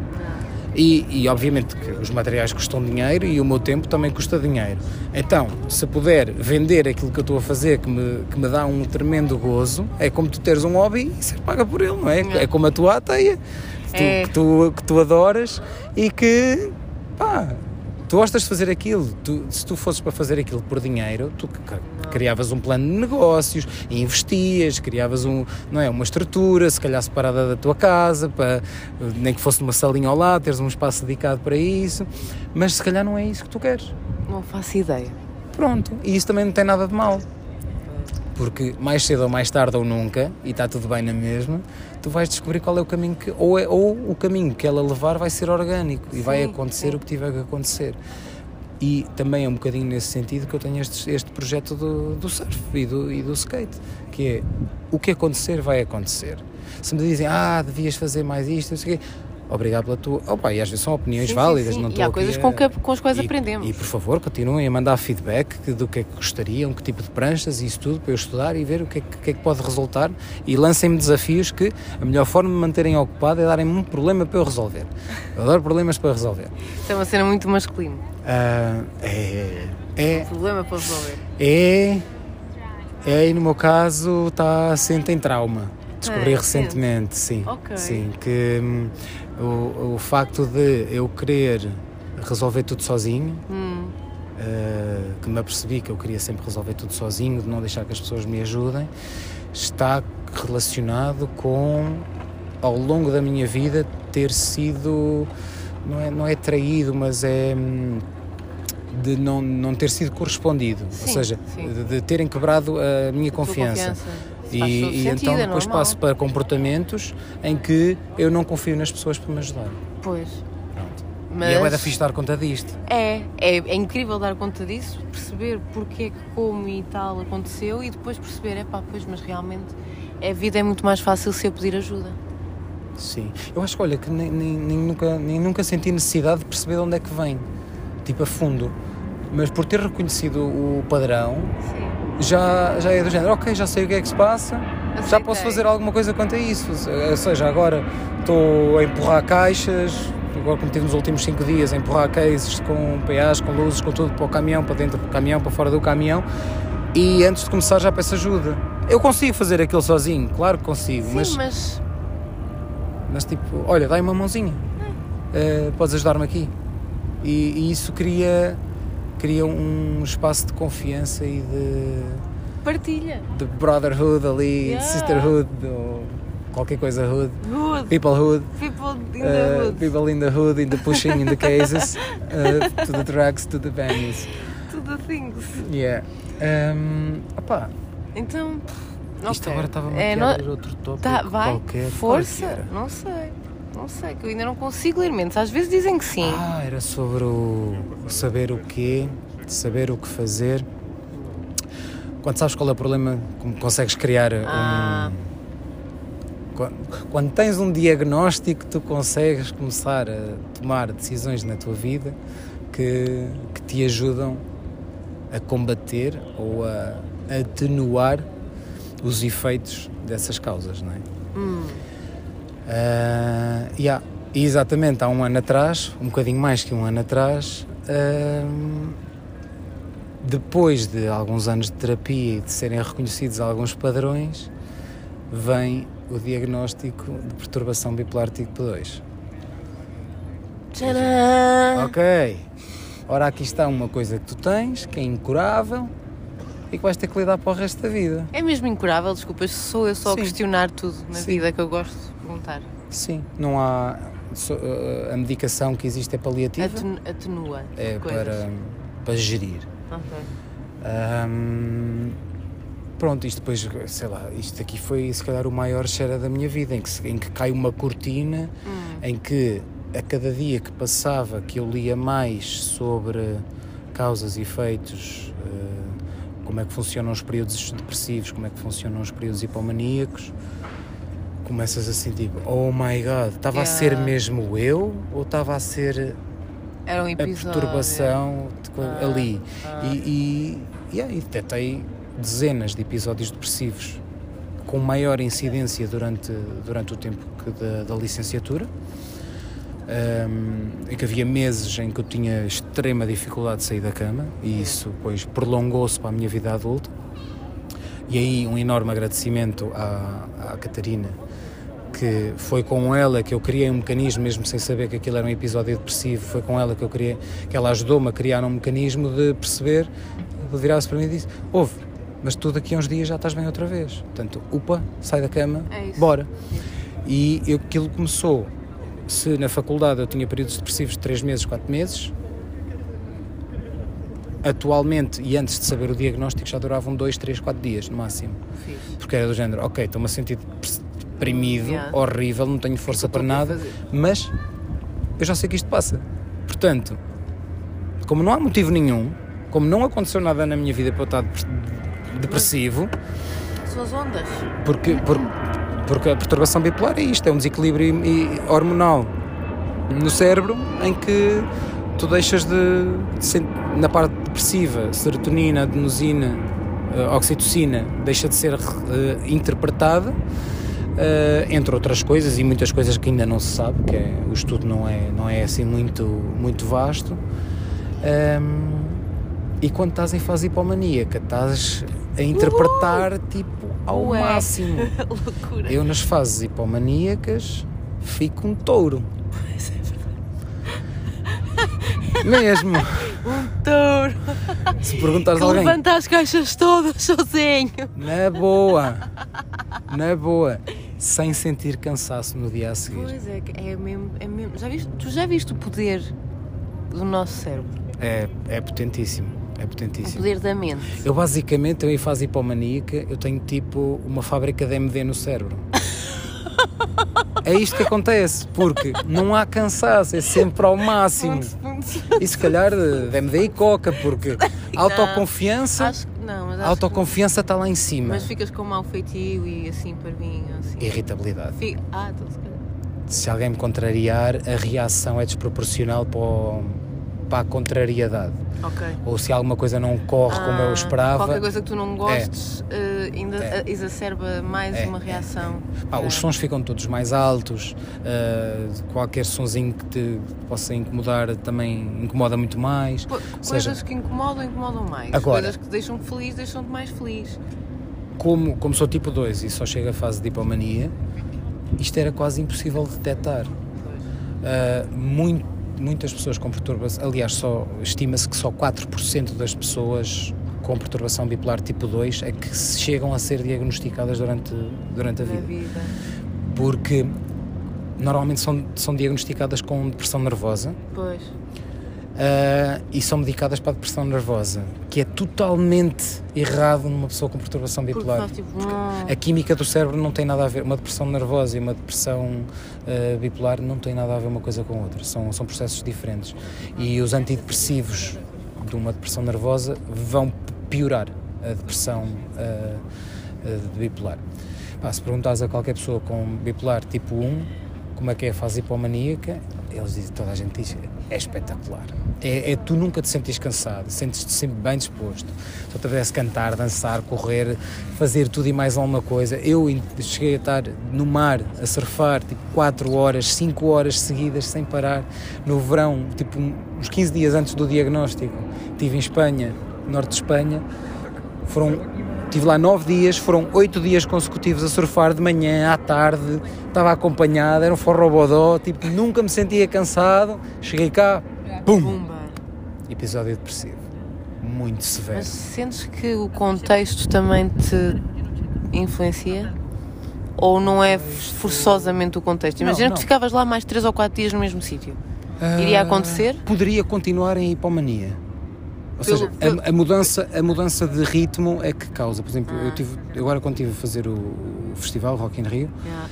E, e obviamente que os materiais custam dinheiro e o meu tempo também custa dinheiro. Então, se puder vender aquilo que eu estou a fazer que me, que me dá um tremendo gozo, é como tu teres um hobby e ser paga por ele, não é? É. É como a tua ateia, que tu, É. que tu, que tu adoras e que, pá, tu gostas de fazer aquilo. Tu, se tu fosses para fazer aquilo por dinheiro, tu criavas um plano de negócios, investias, criavas um, não é, uma estrutura, se calhar separada da tua casa, para, nem que fosse numa salinha ao lado, teres um espaço dedicado para isso, mas se calhar não é isso que tu queres. Não faço ideia. Pronto, e isso também não tem nada de mal. Porque mais cedo ou mais tarde ou nunca, e está tudo bem na mesma, tu vais descobrir qual é o caminho que. Ou, é, ou o caminho que ela levar vai ser orgânico e vai Sim, acontecer sim. o que tiver que acontecer. E também é um bocadinho nesse sentido que eu tenho este, este projeto do, do surf e do, e do skate, que é o que acontecer vai acontecer. Se me dizem, ah, devias fazer mais isto, não sei o quê, obrigado pela tua. Opa, e às vezes são opiniões Sim, sim, válidas, sim. não E estou há aqui coisas a- com, que, com as quais e, aprendemos. E por favor, continuem a mandar feedback do que é que gostariam, que tipo de pranchas e isso tudo para eu estudar e ver o que é que, que, é que pode resultar e lancem-me desafios que a melhor forma de me manterem ocupado é darem-me um problema para eu resolver. Eu adoro problemas para resolver. Isso é uma cena muito masculina. Ah, é, é, Problema para resolver. é, é, e no meu caso está assente em trauma. Descobri É, recentemente, sim. Ok. Sim, que hum, o, o facto de eu querer resolver tudo sozinho, Hum, uh, que me apercebi que eu queria sempre resolver tudo sozinho, de não deixar que as pessoas me ajudem, está relacionado com, ao longo da minha vida, ter sido, não é, não é traído, mas é hum, de não, não ter sido correspondido, Sim, ou seja, de, de terem quebrado a minha tua confiança. E, e sentido, então é depois passo para comportamentos em que eu não confio nas pessoas para me ajudar. Pois. Pronto. Mas E é da fixe dar conta disto. é, é, é incrível dar conta disso, perceber porque é que, como e tal aconteceu e depois perceber, é pá, pois, mas realmente a vida é muito mais fácil se eu pedir ajuda. Sim. Eu acho que, olha, que nem, nem- nem nunca, nem nunca senti necessidade de perceber de onde é que vem, tipo a fundo. Mas por ter reconhecido o padrão, Sim. Já, já é do género, ok, já sei o que é que se passa, já Aceitei. posso fazer alguma coisa quanto a isso. Ou seja, agora estou a empurrar caixas, agora como tive nos últimos 5 dias, a empurrar cases com PAs, com luzes, com tudo para o caminhão, para dentro do caminhão, para fora do caminhão. E antes de começar já peço ajuda. Eu consigo fazer aquilo sozinho, claro que consigo, Sim, mas mas mas tipo, olha, dá-me uma mãozinha, Eh, podes ajudar-me aqui. E, e isso cria, cria um espaço de confiança e de, partilha. de brotherhood ali, Yeah. de sisterhood, ou qualquer coisa hood, Hood. peoplehood, People in the uh, hood. people in the hood, in the pushing, in the *laughs* cases, uh, to the drugs, to the venues. To the things. Yeah. Um, opá, Então, isto agora estava É, a não- abrir outro tópico Tá, vai. qualquer. Força. Qual é que era? Não sei. Não sei, que eu ainda não consigo ler mentes. Às vezes dizem que sim. Ah, era sobre o o saber o quê, saber o que fazer. Quando sabes qual é o problema, como consegues criar Ah. um. Quando, quando tens um diagnóstico, tu consegues começar a tomar decisões na tua vida que, que te ajudam a combater ou a atenuar os efeitos dessas causas, não é? Hum. Ah, yeah, e exatamente há um ano atrás, um bocadinho mais que um ano atrás, ahm, depois de alguns anos de terapia e de serem reconhecidos alguns padrões, vem o diagnóstico de perturbação bipolar tipo 2. Tcharam! Ok, ora aqui está uma coisa que tu tens, que é incurável e que vais ter que lidar para o resto da vida. É mesmo incurável, desculpa, sou eu só a Sim. questionar tudo na Sim. vida que eu gosto perguntar. Sim, não há. so- a medicação que existe é paliativa, Atenu- Atenua é coisas. para, para gerir. Ok. Ahm, pronto, isto depois, sei lá, isto aqui foi se calhar o maior cheira da minha vida, em que, em que cai uma cortina, Hum. em que a cada dia que passava que eu lia mais sobre causas e efeitos, eh, como é que funcionam os períodos depressivos, como é que funcionam os períodos hipomaníacos, começas a sentir, oh my god, estava a ser Yeah. mesmo eu ou estava a ser Era um a episódio. perturbação de co- Ah, ali. ah. E, e, yeah, e detectei dezenas de episódios depressivos com maior incidência durante, durante o tempo da, da licenciatura. Um, que havia meses em que eu tinha extrema dificuldade de sair da cama e isso depois prolongou-se para a minha vida adulta. E aí um enorme agradecimento à, à Catarina, que foi com ela que eu criei um mecanismo, mesmo sem saber que aquilo era um episódio depressivo, foi com ela que eu criei, que ela ajudou-me a criar um mecanismo de perceber, virava-se para mim e disse, ouve, mas tu daqui a uns dias já estás bem outra vez. Portanto, upa, sai da cama, É bora. E eu- aquilo começou, se na faculdade eu tinha períodos depressivos de 3 meses, 4 meses, atualmente e antes de saber o diagnóstico já duravam 2, 3, 4 dias no máximo. Fixe. Porque era do género, ok, estou-me a sentir deprimido, Yeah. horrível, não tenho força é para nada, mas eu já sei que isto passa. Portanto, como não há motivo nenhum, como não aconteceu nada na minha vida para eu estar dep- depressivo, São as ondas. porque, por- porque a perturbação bipolar é isto, é um desequilíbrio hormonal no cérebro em que tu deixas de, de na parte depressiva, serotonina, adenosina, uh, oxitocina, deixa de ser uh, interpretada, entre outras coisas e muitas coisas que ainda não se sabe, que é, o estudo não é, não é assim muito, muito vasto. Um, e quando estás em fase hipomaníaca, estás a interpretar Uhul! tipo ao Ué. máximo. *laughs* Loucura. Eu nas fases hipomaníacas fico um touro. Pois é verdade. Mesmo. *laughs* Um touro. Se perguntares a alguém. Levanta as caixas todas sozinho. Na boa. Na boa. Sem sentir cansaço no dia a seguir. Pois é, é mesmo. É mesmo. Já viste, tu já viste o poder do nosso cérebro? É, é potentíssimo. É potentíssimo. O poder da mente. Eu basicamente, eu em fase hipomaníaca, eu tenho tipo uma fábrica de MD no cérebro. é isto que acontece, porque não há cansaço, é sempre ao máximo. E se calhar de MD e coca, porque *laughs* não, autoconfiança. Acho, não, mas acho autoconfiança está lá em cima. Mas ficas com mau feitio e assim para mim. Assim. Irritabilidade. Fico, ah, então se calhar. Se alguém me contrariar, a reação é desproporcional para o para a contrariedade. Okay. Ou se alguma coisa não corre ah, como eu ah, esperava. Qualquer coisa que tu não gostes é. uh, ainda é. exacerba mais é. uma reação. Pá, os sons ficam todos mais altos, uh, qualquer sonzinho que te possa incomodar também incomoda muito mais. Co coisas seja, que incomodam, incomodam mais. Agora, coisas que deixam feliz, deixam-te mais feliz. Como, como sou tipo 2 e só chega à fase de hipomania, isto era quase impossível de detectar. Uh, muito muitas pessoas com perturbação, aliás, só estima-se que só 4% das pessoas com perturbação bipolar tipo 2 é que chegam a ser diagnosticadas durante, durante a vida. vida. Porque normalmente são, são diagnosticadas com depressão nervosa. Pois. Uh, e são medicadas para a depressão nervosa, que é totalmente errado numa pessoa com perturbação bipolar. Porque, tipo, não... A química do cérebro não tem nada a ver, uma depressão nervosa e uma depressão uh, bipolar não tem nada a ver uma coisa com a outra, são, são processos diferentes. E os antidepressivos de uma depressão nervosa vão piorar a depressão uh, bipolar. Pá, se perguntares a qualquer pessoa com bipolar tipo 1 como é que é a fase hipomaníaca, eles dizem, toda a gente diz, é espetacular. É, é tu nunca te sentes cansado, sentes-te sempre bem disposto. Só te apetece cantar, dançar, correr, fazer tudo e mais alguma coisa. Eu cheguei a estar no mar, a surfar, tipo 4 horas, 5 horas seguidas, sem parar, no verão, tipo uns 15 dias antes do diagnóstico. Estive em Espanha, norte de Espanha, foram Estive lá nove dias, foram oito dias consecutivos a surfar de manhã, à tarde, estava acompanhado, era um forrobodó, tipo, nunca me sentia cansado. Cheguei cá, pum! Episódio depressivo. Muito severo. Mas sentes que o contexto também te influencia? Ou não é forçosamente o contexto? Imagina não, não. que ficavas lá mais três ou quatro dias no mesmo sítio. Iria ah, acontecer? Poderia continuar em hipomania ou pelo, seja, pelo... A, a, mudança, a mudança de ritmo é que causa. Por exemplo, ah. eu tive, agora quando estive a fazer o, o festival Rock in Rio, yeah.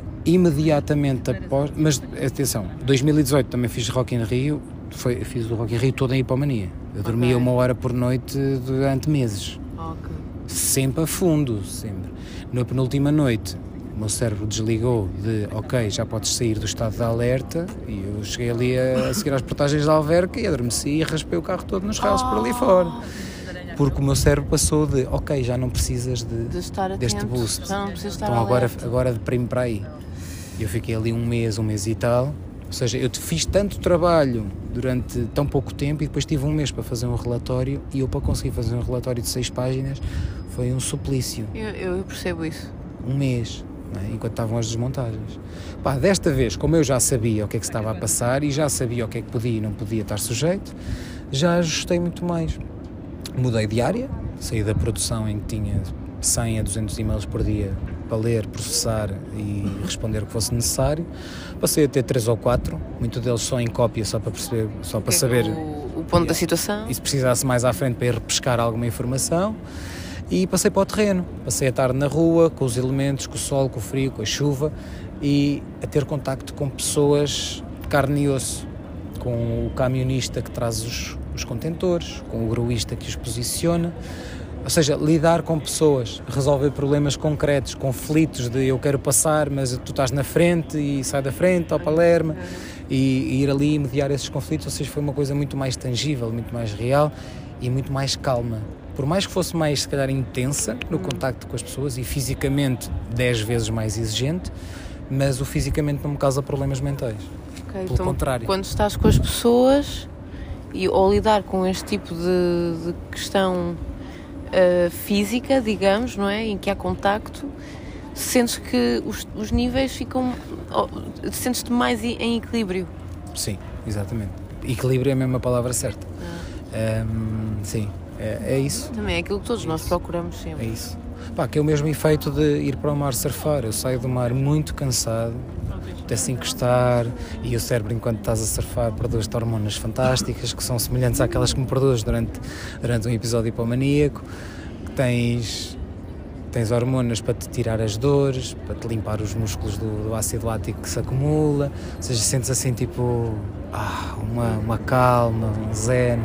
uh, imediatamente após. Mas atenção, 2018 também fiz Rock in Rio, foi, fiz o Rock in Rio todo em hipomania. Eu dormia okay. uma hora por noite durante meses. Okay. Sempre a fundo, sempre. Na penúltima noite, o meu cérebro desligou de ok, já podes sair do estado de alerta e eu cheguei ali a, a seguir às portagens da alverca e adormeci e raspei o carro todo nos ralos oh. por ali fora. Porque o meu cérebro passou de ok, já não precisas de, de deste boost. Então agora, agora deprime para aí. Eu fiquei ali um mês, um mês e tal. Ou seja, eu fiz tanto trabalho durante tão pouco tempo e depois tive um mês para fazer um relatório e eu para conseguir fazer um relatório de seis páginas foi um suplício. Eu, eu percebo isso. Um mês é? enquanto estavam as desmontagens. Pá, desta vez, como eu já sabia o que é que estava a passar e já sabia o que é que podia e não podia estar sujeito, já ajustei muito mais. Mudei de área, saí da produção em que tinha 100 a 200 e-mails por dia para ler, processar e responder o que fosse necessário. Passei a ter três ou quatro, muitos deles só em cópia, só para perceber, só para saber o, o ponto da situação. E se precisasse mais à frente para ir repescar alguma informação e passei para o terreno. Passei a estar na rua, com os elementos, com o sol, com o frio, com a chuva e a ter contacto com pessoas de carne e osso, com o camionista que traz os, os contentores, com o gruísta que os posiciona. Ou seja, lidar com pessoas, resolver problemas concretos, conflitos de eu quero passar, mas tu estás na frente e sai da frente ao Palermo. e, e ir ali e mediar esses conflitos, ou seja, foi uma coisa muito mais tangível, muito mais real e muito mais calma. Por mais que fosse mais, se calhar, intensa no contacto com as pessoas e fisicamente 10 vezes mais exigente, mas o fisicamente não me causa problemas mentais. Ok, Pelo então, contrário. Quando estás com as pessoas e ou lidar com este tipo de, de questão uh, física, digamos, não é? Em que há contacto, sentes que os, os níveis ficam. oh, sentes-te mais em- equilíbrio. Sim, exatamente. Equilíbrio é a mesma palavra certa. Ahm, sim, é, é isso. Também é aquilo que todos nós procuramos É sempre. isso. Pá, que é o mesmo efeito de ir para o mar surfar. Eu saio do mar muito cansado, até se encostar, e o cérebro, enquanto estás a surfar, produz-te hormonas fantásticas que são semelhantes àquelas que me produz durante, durante um episódio hipomaníaco. Tens, tens hormonas para te tirar as dores, para te limpar os músculos do, do ácido lático que se acumula. Ou seja, sentes assim tipo ah, uma, uma calma, um zen.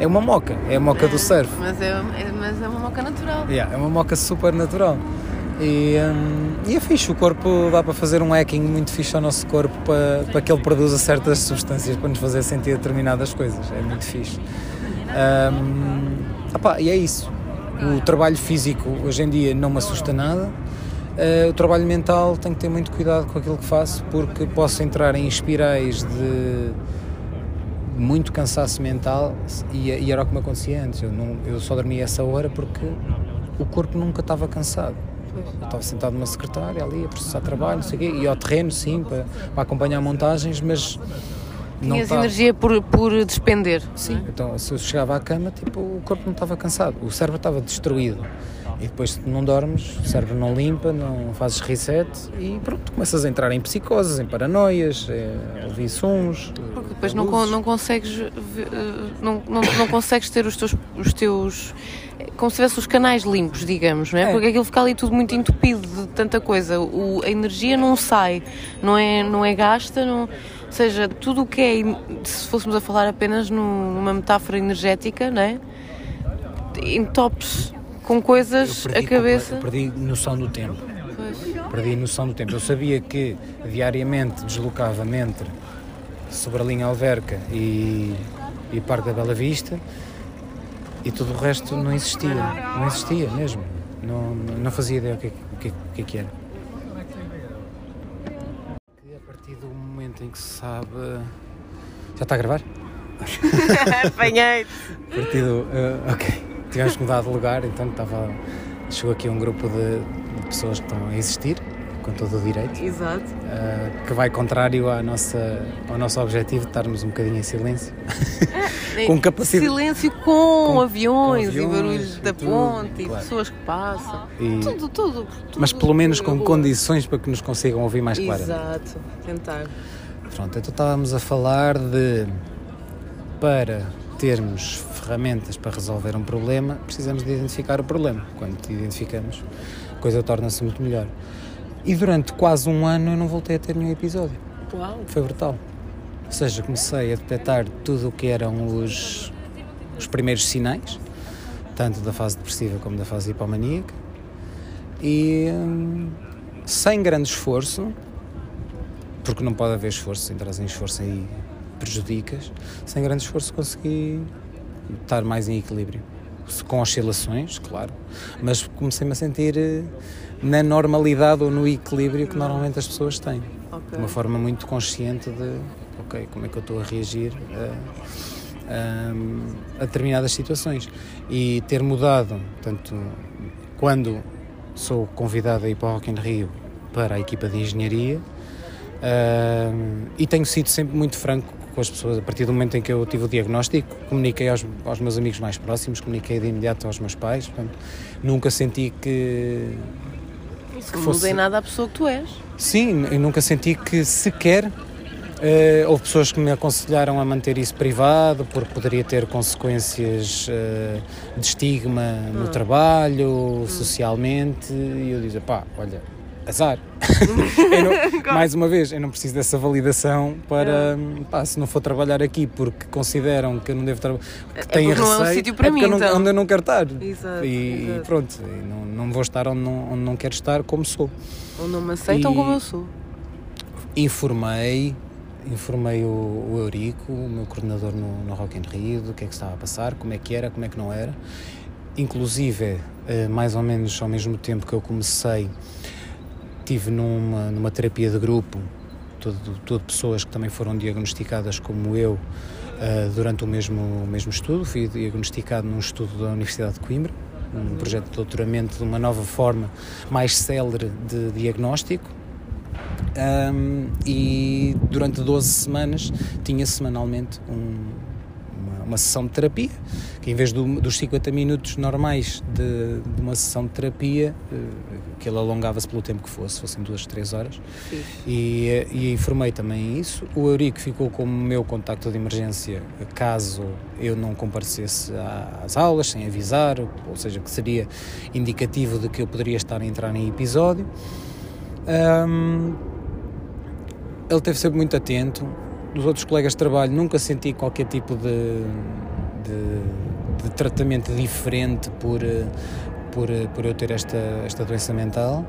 É uma moca, é a moca do surf. Mas é, é- mas é uma moca natural. Yeah, é uma moca super natural. E, hum, e é fixe, o corpo dá para fazer um hacking muito fixe ao nosso corpo para, para que ele produza certas substâncias para nos fazer sentir determinadas coisas. É muito fixe. Opá, e é isso. O trabalho físico hoje em dia não me assusta nada. Uh, o trabalho mental tenho que ter muito cuidado com aquilo que faço porque posso entrar em espirais de muito cansaço mental e, e era o que me acontecia antes. Eu, não, eu só dormia essa hora porque o corpo nunca estava cansado. Eu estava sentado numa secretária ali a processar trabalho, não sei o quê, e ao terreno, sim, para, para acompanhar montagens, mas não Tinhas estava. energia por, por despender. Sim, então se eu chegava à cama, tipo, o corpo não estava cansado, o cérebro estava destruído. E depois, não dormes, o cérebro não limpa, não fazes reset e pronto, começas a entrar em psicoses, em paranoias, a ouvir sons. Porque depois não, não consegues eh, não, não, não consegues ter os teus, os teus como se tivesse os canais limpos, digamos, não é? É. Porque aquilo fica ali tudo muito entupido de tanta coisa. O, a energia não sai, não é, não é gasta, não, ou seja, tudo o que é, se fôssemos a falar apenas num- numa metáfora energética, não é? Entopes com coisas a cabeça. Perdi noção do tempo. Pois. Perdi noção do tempo. Eu sabia que diariamente deslocava-me entre Sobrelinha Alverca e, e Parque da Bela Vista e tudo o resto não existia. Não existia mesmo. Não, não fazia ideia o que, o que, o que, é que era. A partir do momento em que se sabe. Já está a gravar? *laughs* *laughs* Apanhei. A partir do. eh, ok. Tivemos que mudar de lugar, então estava. Chegou aqui um grupo de, de pessoas que estão a existir, com todo o direito. Exato. Uh, que vai contrário à nossa, ao nosso objetivo de estarmos um bocadinho em silêncio. *laughs* Com capacidade- Silêncio com, Com- aviões, com e aviões barulhos e da tudo, ponte e claro. pessoas que passam. E- Tudo, tudo, tudo. mas pelo menos com boa. condições para que nos consigam ouvir mais claramente. Exato, tentar. Pronto, então estávamos a falar de para termos ferramentas para resolver um problema, precisamos de identificar o problema. Quando identificamos, a coisa torna-se muito melhor. E durante quase um ano eu não voltei a ter nenhum episódio. Uau. Foi brutal. Ou seja, comecei a detectar tudo o que eram os, os primeiros sinais, tanto da fase depressiva como da fase hipomaníaca, e hum, sem grande esforço, porque não pode haver esforço, se entras em esforço aí prejudicas, sem grande esforço consegui estar mais em equilíbrio. Com oscilações, claro, mas comecei-me a sentir eh, na normalidade ou no equilíbrio que normalmente as pessoas têm Ok. de uma forma muito consciente de ok, como é que eu estou a reagir a, a- a determinadas situações e ter mudado, portanto, quando sou convidado a ir para o Rock in Rio para a equipa de engenharia ahm, e tenho sido sempre muito franco com as pessoas. A partir do momento em que eu tive o diagnóstico comuniquei aos, aos meus amigos mais próximos comuniquei de imediato aos meus pais portanto, nunca senti que Isso que não fosse- muda em nada a pessoa que tu és. Sim, eu nunca senti que sequer eh, houve pessoas que me aconselharam a manter isso privado porque poderia ter consequências eh, de estigma no trabalho, socialmente, e eu dizia, pá, olha, azar. *laughs* Não- mais uma vez, eu não preciso dessa validação para, pá, se não for trabalhar aqui porque consideram que eu não devo trabalhar, que têm porque não é um receio, sítio para porque mim, não- então. onde eu não quero estar. Exato, e exato. pronto, e não, não vou estar onde não, onde não quero estar como sou Ou não me aceitam E- como eu sou. informei informei o, o Eurico, o meu coordenador no, no Rock in Rio, do que é que estava a passar, como é que era, como é que não era. Inclusive, eh, mais ou menos ao mesmo tempo que eu comecei, tive numa, numa terapia de grupo, todo, todo pessoas que também foram diagnosticadas como eu eh, durante o mesmo, o mesmo estudo. Fui diagnosticado num estudo da Universidade de Coimbra, um projeto de doutoramento de uma nova forma mais célere de diagnóstico. Um, e durante 12 semanas tinha semanalmente um, uma, uma, sessão de terapia, que em vez do, dos 50 minutos normais de, de uma sessão de terapia, uh, que ele alongava-se pelo tempo que fosse, fossem duas, três horas, e, e, informei também isso. O Eurico ficou como meu contacto de emergência caso eu não comparecesse às aulas sem avisar, ou seja, que seria indicativo de que eu poderia estar a entrar em episódio. Um, ele teve sempre muito atento. Dos outros colegas de trabalho nunca senti qualquer tipo de, de, de tratamento diferente por, por, por eu ter esta, esta doença mental.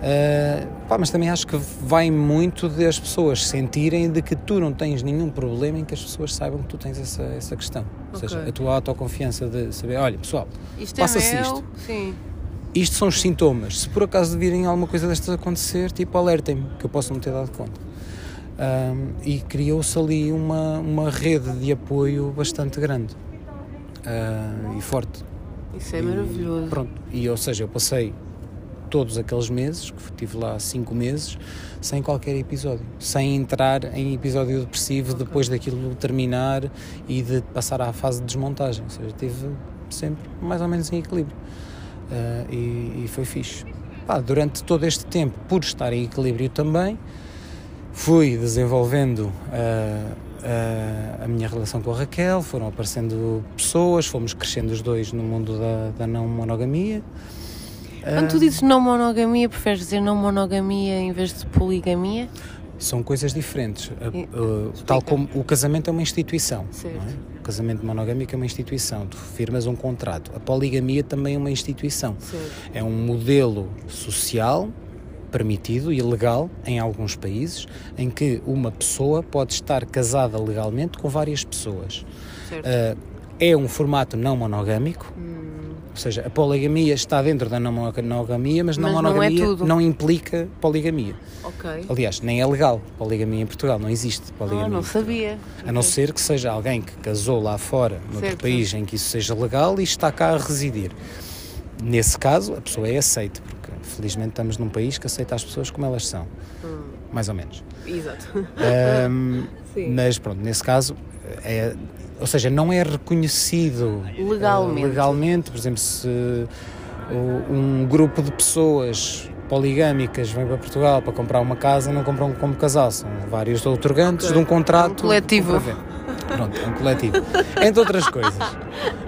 Uh, pá, mas também acho que vai muito das pessoas sentirem de que tu não tens nenhum problema em que as pessoas saibam que tu tens essa, essa questão. Okay. Ou seja, a tua autoconfiança de saber, olha pessoal, passa-se é isto. Sim. Isto são os sintomas. Se por acaso virem alguma coisa destas acontecer, tipo, alertem-me, que eu posso não ter dado conta. Um, e criou-se ali uma, uma rede de apoio bastante grande uh, e forte. Isso é e, maravilhoso. Pronto, e ou seja, eu passei todos aqueles meses, que estive lá cinco meses, sem qualquer episódio, sem entrar em episódio depressivo okay. depois daquilo terminar e de passar à fase de desmontagem. Ou seja, estive sempre mais ou menos em equilíbrio. Uh, e, e, foi fixe. Pá, durante todo este tempo, por estar em equilíbrio também, fui desenvolvendo uh, a minha relação com a Raquel, foram aparecendo pessoas, fomos crescendo os dois no mundo da, da não monogamia. Quando tu dizes não monogamia, preferes dizer não monogamia em vez de poligamia? São coisas diferentes. Uh, tal como o casamento é uma instituição. É? O casamento monogâmico é uma instituição. Tu firmas um contrato. A poligamia também é uma instituição. Certo. É um modelo social permitido e legal em alguns países em que uma pessoa pode estar casada legalmente com várias pessoas. Uh, é um formato não monogâmico. Hum ou seja, a poligamia está dentro da não monogamia, mas, mas não monogamia não, é não, implica poligamia. Okay. Aliás, nem é legal poligamia em Portugal, não existe poligamia. Ah, não sabia. A não ser que seja alguém que casou lá fora, noutro país em que isso seja legal e está cá a residir. Nesse caso, a pessoa é aceita, porque felizmente estamos num país que aceita as pessoas como elas são. Hum. Mais ou menos. Exato. Um, *laughs* mas pronto, nesse caso, é, ou seja, não é reconhecido legalmente, uh, legalmente por exemplo, se um grupo de pessoas poligâmicas vem para Portugal para comprar uma casa, não compram como casal, são vários outorgantes okay. de um contrato. É um coletivo. Pronto, é um coletivo. Entre outras coisas.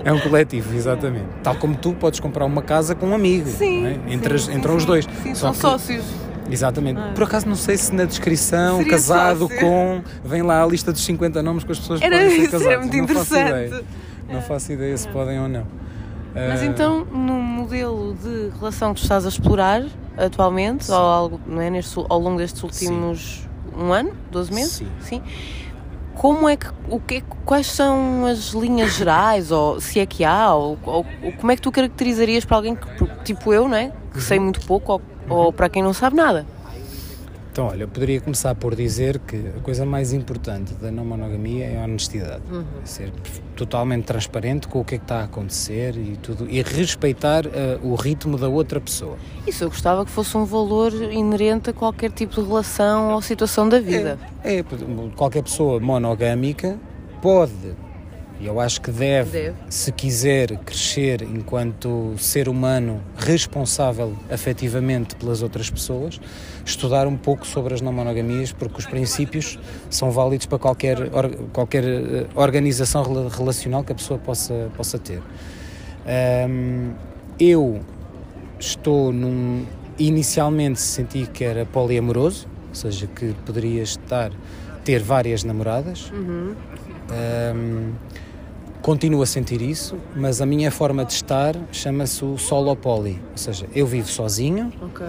É um coletivo, exatamente. Tal como tu podes comprar uma casa com um amigo. Sim. É? Entre, sim, entram sim, os dois. Sim, Só são que, sócios. Exatamente. Ah. Por acaso não sei se na descrição, Seria casado sócio. com, vem lá a lista dos 50 nomes que as pessoas era podem ser isso, casadas. Era muito não interessante. Faço ideia. Não faço ideia se podem ou não. Mas uh... então, no modelo de relação que tu estás a explorar atualmente, ou algo, não é, neste, ao longo destes últimos Sim. um ano, 12 meses? Sim. Sim. Como é que, o que, quais são as linhas gerais, ou se é que há, ou, ou como é que tu caracterizarias para alguém que, tipo eu, não é? Que sei muito pouco, ou ou para quem não sabe nada? Então, olha, eu poderia começar por dizer que a coisa mais importante da não monogamia é a honestidade. Uhum. Ser totalmente transparente com o que é que está a acontecer e tudo e respeitar uh, o ritmo da outra pessoa. Isso eu gostava que fosse um valor inerente a qualquer tipo de relação ou situação da vida. É, é qualquer pessoa monogâmica pode eu acho que deve, deve, se quiser crescer enquanto ser humano responsável afetivamente pelas outras pessoas, estudar um pouco sobre as não monogamias, porque os princípios são válidos para qualquer, qualquer eh, organização relacional que a pessoa possa, possa ter. Um, eu estou num. Inicialmente senti que era poliamoroso, ou seja, que poderia estar ter várias namoradas. Uhum. Um, Continuo a sentir isso, mas a minha forma de estar chama-se o solo poly, ou seja, eu vivo sozinho, okay.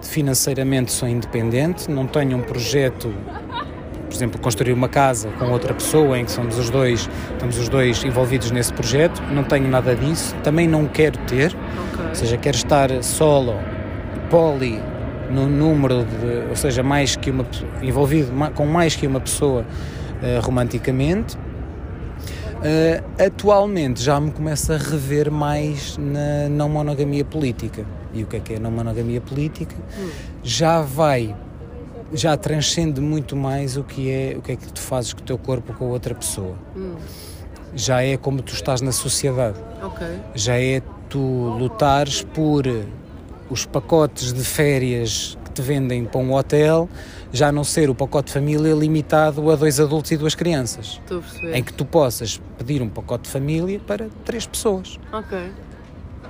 financeiramente sou independente, não tenho um projeto por exemplo, construir uma casa com outra pessoa em que somos os dois, estamos os dois envolvidos nesse projeto. Não tenho nada disso, também não quero ter, Ok. ou seja, quero estar solo, poli, no número de, ou seja, mais que uma envolvido com mais que uma pessoa eh, romanticamente. Eh, atualmente já me começo a rever mais na não monogamia política. E o que é que é não monogamia política? Já vai, já transcende muito mais o que é o que é que tu fazes com o teu corpo com a outra pessoa. Hum. Já é como tu estás na sociedade Ok. já é tu lutares por os pacotes de férias que te vendem para um hotel, já não ser o pacote de família limitado a dois adultos e duas crianças. Estou a perceber. Em que tu possas pedir um pacote de família para três pessoas, Ok.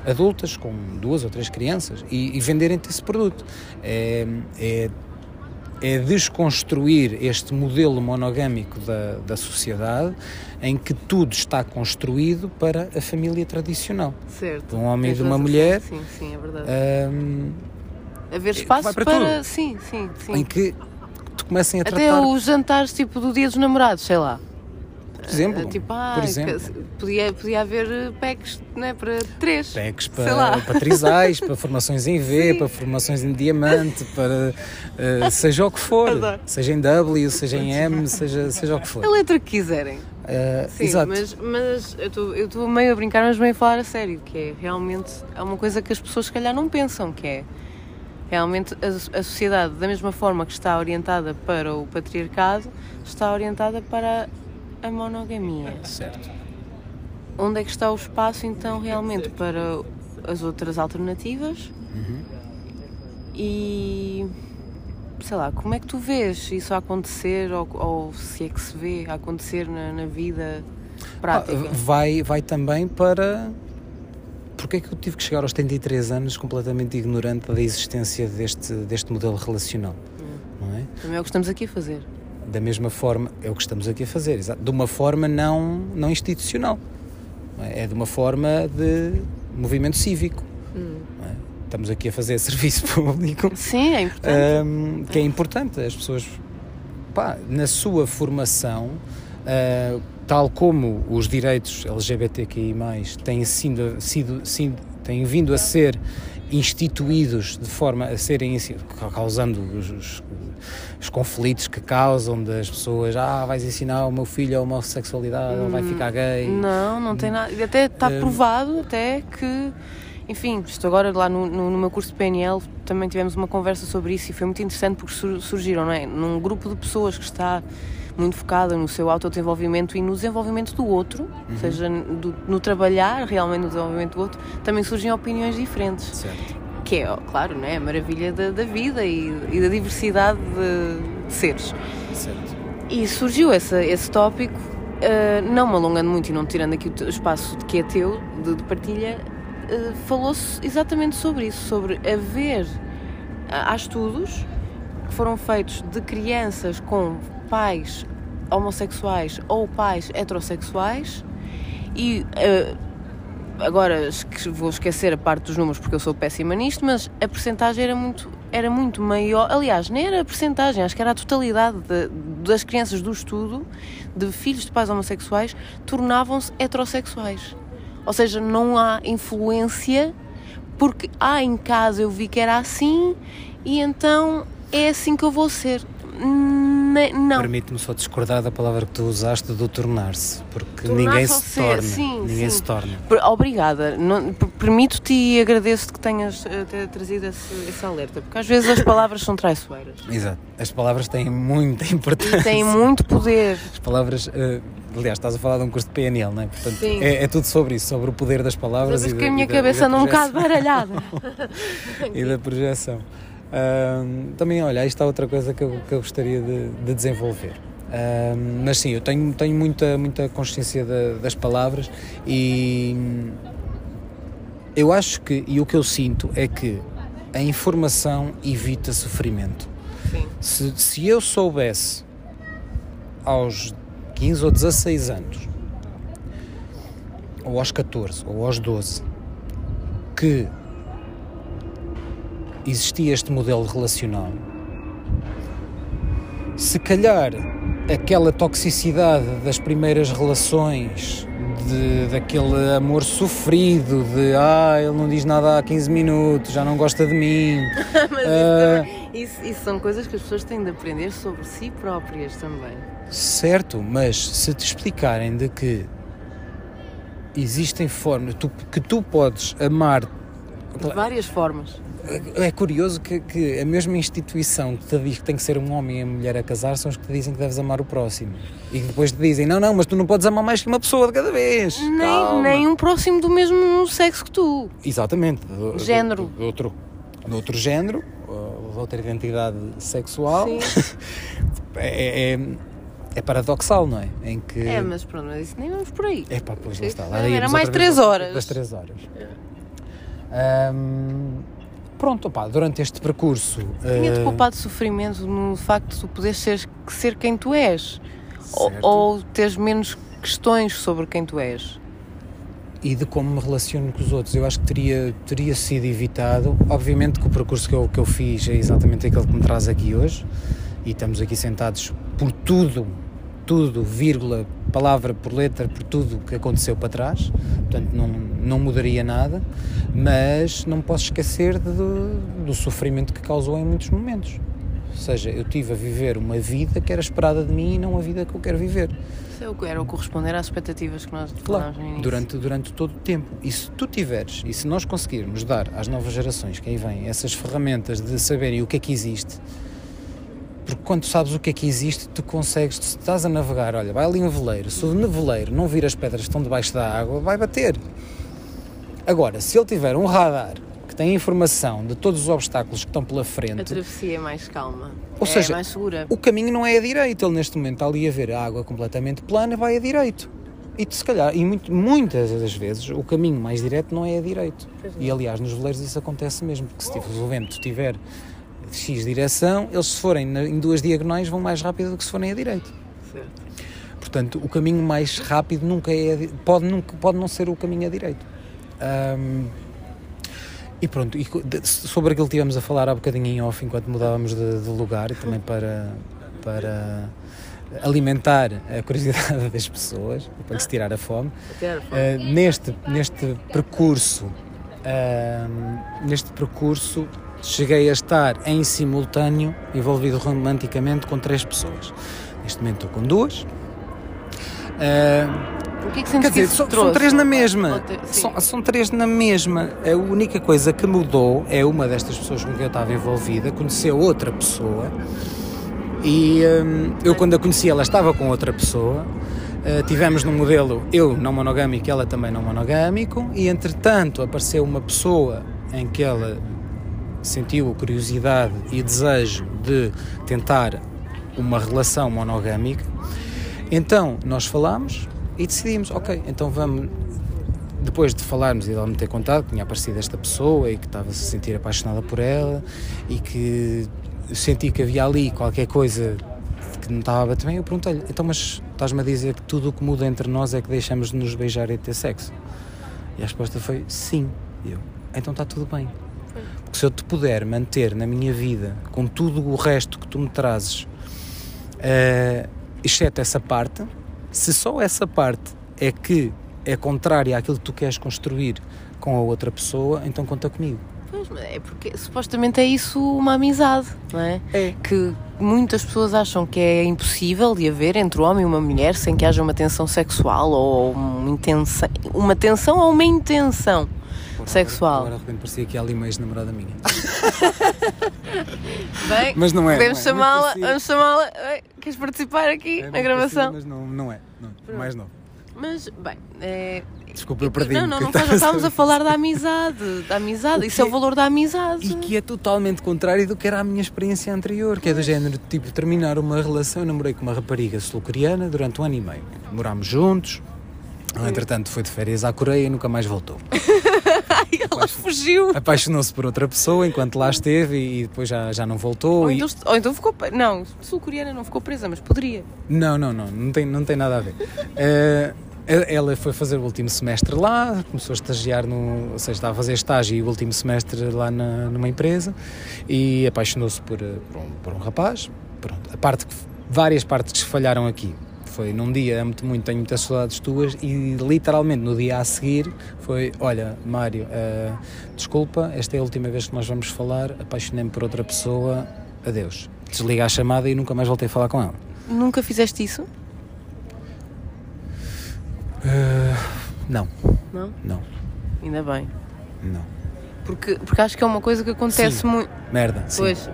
adultas, com duas ou três crianças, e, e venderem-te esse produto. É, é, é desconstruir este modelo monogâmico da, da sociedade em que tudo está construído para a família tradicional. Certo. de um homem e de uma mulher. Sim, sim, é verdade. Ahm, Haver espaço para para. Sim, sim, sim. em que comecem a Até tratar, os jantares tipo do dia dos namorados, sei lá. por exemplo, Eh, Tipo, ah, por exemplo, podia, podia haver eh, packs né, para três. packs para, para trisais, para formações em V, *laughs* Sim. para formações em diamante, para eh, seja o que for, Adoro. seja em W, seja em M, seja, seja o que for. A letra que quiserem. Eh, Sim, exato. mas, mas eu estou- eu estou meio a brincar, mas meio a falar a sério, que é realmente é uma coisa que as pessoas se calhar não pensam, que é realmente a, a sociedade, da mesma forma que está orientada para o patriarcado, está orientada para a monogamia. Certo. Onde é que está o espaço então realmente para as outras alternativas? E sei lá, como é que tu vês isso a acontecer ou, ou se é que se vê a acontecer na, na vida prática? Ah, vai, vai também para. Porque é que eu tive que chegar aos 73 anos completamente ignorante da existência deste, deste modelo relacional? Não é? Também é o que estamos aqui a fazer. da mesma forma, é o que estamos aqui a fazer, exato, de uma forma não, não institucional. não É É de uma forma de movimento cívico. não é? Estamos aqui a fazer *laughs* serviço público, Sim, é importante. hum, que é importante. As pessoas, pá, na sua formação, ah, tal como os direitos LGBTQI, têm, sido, sido, sido, têm vindo a ser instituídos de forma a serem causando os, os, os conflitos que causam das pessoas ah vais ensinar ao meu filho a homossexualidade ele vai ficar gay Não, não tem nada. Até está Hum. provado até que. Enfim, isto agora lá no, no, no meu curso de PNL também tivemos uma conversa sobre isso e foi muito interessante porque sur- surgiram, não é? Num grupo de pessoas que está muito focada no seu autodesenvolvimento e no desenvolvimento do outro, Uhum. seja do- no trabalhar realmente no desenvolvimento do outro, também surgem opiniões diferentes. certo Que é, claro, não é? a maravilha da, da vida e, e da diversidade de, de seres. certo E surgiu esse, esse tópico, eh, não me alongando muito e não tirando aqui o espaço de que é teu, de, de partilha, eh, falou-se exatamente sobre isso, sobre haver. Há há estudos que foram feitos de crianças com pais homossexuais ou pais heterossexuais e. eh, agora vou esquecer a parte dos números porque eu sou péssima nisto, mas a percentagem era muito, era muito maior. Aliás, nem era a percentagem, acho que era a totalidade de- das crianças do estudo de filhos de pais homossexuais tornavam-se heterossexuais. Ou seja, não há influência porque ah, em casa eu vi que era assim e então é assim que eu vou ser. Ne- Não. permite-me só discordar da palavra que tu usaste do tornar-se porque Tornar-se ninguém se ser, torna sim, ninguém sim. se torna Obrigada. Permito-te e agradeço-te que tenhas eh, ter trazido esse, esse alerta, porque às vezes as palavras são traiçoeiras exato as palavras têm muita importância e têm muito poder. As palavras, eh, aliás, estás a falar de um curso de PNL, não é? Portanto, Sim. é, é tudo sobre isso, sobre o poder das palavras Sabes e, que da, a minha da- cabeça da anda um bocado baralhada. *laughs* e da projeção. Ahm, também, olha, aí está outra coisa que eu, que eu gostaria de, de desenvolver. Ahm, mas sim, eu tenho, tenho muita, muita consciência da- das palavras e eu acho que, e o que eu sinto é que a informação evita sofrimento. Sim. Se, se eu soubesse aos 15 ou 16 anos, ou aos 14, ou aos 12, que existia este modelo relacional, se calhar aquela toxicidade das primeiras relações, de, daquele amor sofrido, de ah, ele não diz nada há 15 minutos, já não gosta de mim. *laughs* Mas uh, isso, isso, são coisas que as pessoas têm de aprender sobre si próprias também. Certo, mas se te explicarem de que existem formas tu, que tu podes amar de várias formas é curioso que, que, a mesma instituição que te diz que tem que ser um homem e uma mulher a casar são os que te dizem que deves amar o próximo. E que depois te dizem, não, não, mas tu não podes amar mais que uma pessoa de cada vez. Nem, nem um próximo do mesmo sexo que tu. Exatamente. Do, género. Do, do, outro, do outro género, outra identidade sexual. *laughs* é, é, é paradoxal, não é? Em que... É, mas pronto, mas isso nem vamos por aí. É pá, pois lá está. Lá era mais 3 horas. Das 3 horas. É. Um, pronto, opa, durante este percurso. Tinha-te uh... poupado sofrimento no facto de tu poderes ser, ser quem tu és. Ou, ou teres menos questões sobre quem tu és. E de como me relaciono com os outros. Eu acho que teria, teria sido evitado. Obviamente que o percurso que eu, que eu fiz é exatamente aquele que me traz aqui hoje. E estamos aqui sentados por tudo tudo, vírgula, palavra por letra, por tudo que aconteceu para trás, portanto não, não mudaria nada, mas não posso esquecer de, do sofrimento que causou em muitos momentos. Ou seja, eu tive a viver uma vida que era esperada de mim e não a vida que eu quero viver. Isso é era o corresponder às expectativas que nós claro, durante, durante todo o tempo. E se tu tiveres, e se nós conseguirmos dar às novas gerações que aí vêm essas ferramentas de saberem o que é que existe, porque quando sabes o que é que existe, tu consegues, se estás a navegar, olha, vai ali um veleiro, se o neveleiro não vir as pedras que estão debaixo da água, vai bater. Agora, se ele tiver um radar que tem informação de todos os obstáculos que estão pela frente. A travessia é mais calma. Ou é seja, mais segura. o caminho não é a direito. Ele neste momento está ali a ver a água completamente plana, vai a direito. E se calhar, e muito, muitas das vezes, o caminho mais direto não é a direito. E aliás, nos veleiros isso acontece mesmo, porque se o vento estiver X direção, eles se forem em duas diagonais vão mais rápido do que se forem a direita. Certo. Portanto, o caminho mais rápido nunca é pode, nunca, pode não ser o caminho a direito. Um, e pronto, e sobre aquilo que tivemos a falar há bocadinho em off enquanto mudávamos de, de lugar e também para, para alimentar a curiosidade *laughs* das pessoas, para lhes tirar a fome. Uh, neste, neste percurso, uh, neste percurso cheguei a estar em simultâneo envolvido romanticamente com três pessoas. Neste momento estou com duas. Uh, o que é que quer dizer, são, são, três na mesma. São, são, três na mesma. A única coisa que mudou é uma destas pessoas com quem eu estava envolvida conheceu outra pessoa e um, eu quando a conheci ela estava com outra pessoa. Uh, tivemos num modelo eu não monogâmico e ela também não monogâmico e entretanto apareceu uma pessoa em que ela sentiu curiosidade e desejo de tentar uma relação monogâmica, então nós falámos e decidimos, ok, então vamos, depois de falarmos e ela me ter contado que tinha aparecido esta pessoa e que estava a se sentir apaixonada por ela e que senti que havia ali qualquer coisa que não estava bem, eu perguntei-lhe, então mas estás-me a dizer que tudo o que muda entre nós é que deixamos de nos beijar e de ter sexo? E a resposta foi sim. E eu, então está tudo bem. Porque se eu te puder manter na minha vida com tudo o resto que tu me trazes, uh, exceto essa parte, se só essa parte é que é contrária àquilo que tu queres construir com a outra pessoa, então conta comigo. Pois, é porque supostamente é isso uma amizade, não é? É. Que muitas pessoas acham que é impossível de haver entre um homem e uma mulher sem que haja uma tensão sexual ou uma intenção, uma tensão ou uma intenção sexual. Agora, de repente parecia que há ali uma ex-namorada minha. *laughs* Bem, mas não é. Podemos é chamá-la. Vamos chamá-la. Queres participar aqui é na gravação? mas não, não é. Não, mais novo. Mas, bem. É... Desculpa, eu perdi Não, não, não faz, estávamos a falar da amizade. Da amizade. Isso é o valor da amizade. E que é totalmente contrário do que era a minha experiência anterior, que é do género de tipo terminar uma relação. Eu namorei com uma rapariga sul-coreana durante um ano e meio. Morámos juntos. Ela, entretanto, foi de férias à Coreia e nunca mais voltou. *laughs* ela fugiu. Apaixonou-se por outra pessoa enquanto lá esteve e depois já, já não voltou. Ou, e... então, ou então ficou. Não, sul-coreana não ficou presa, mas poderia. Não, não, não, não tem, não tem nada a ver. Uh, ela foi fazer o último semestre lá, começou a estagiar no. Ou seja, estava a fazer estágio e o último semestre lá na, numa empresa e apaixonou-se por, por, um, por um rapaz. Pronto. A parte que várias partes que falharam aqui. Foi num dia, amo-te muito, tenho muitas saudades tuas, e literalmente no dia a seguir foi: Olha, Mário, uh, desculpa, esta é a última vez que nós vamos falar, apaixonei-me por outra pessoa, adeus. Desliga a chamada e nunca mais voltei a falar com ela. Nunca fizeste isso? Uh, não. Não? Não. Ainda bem. Não. Porque, porque acho que é uma coisa que acontece Sim. muito. Merda, sim. Pois.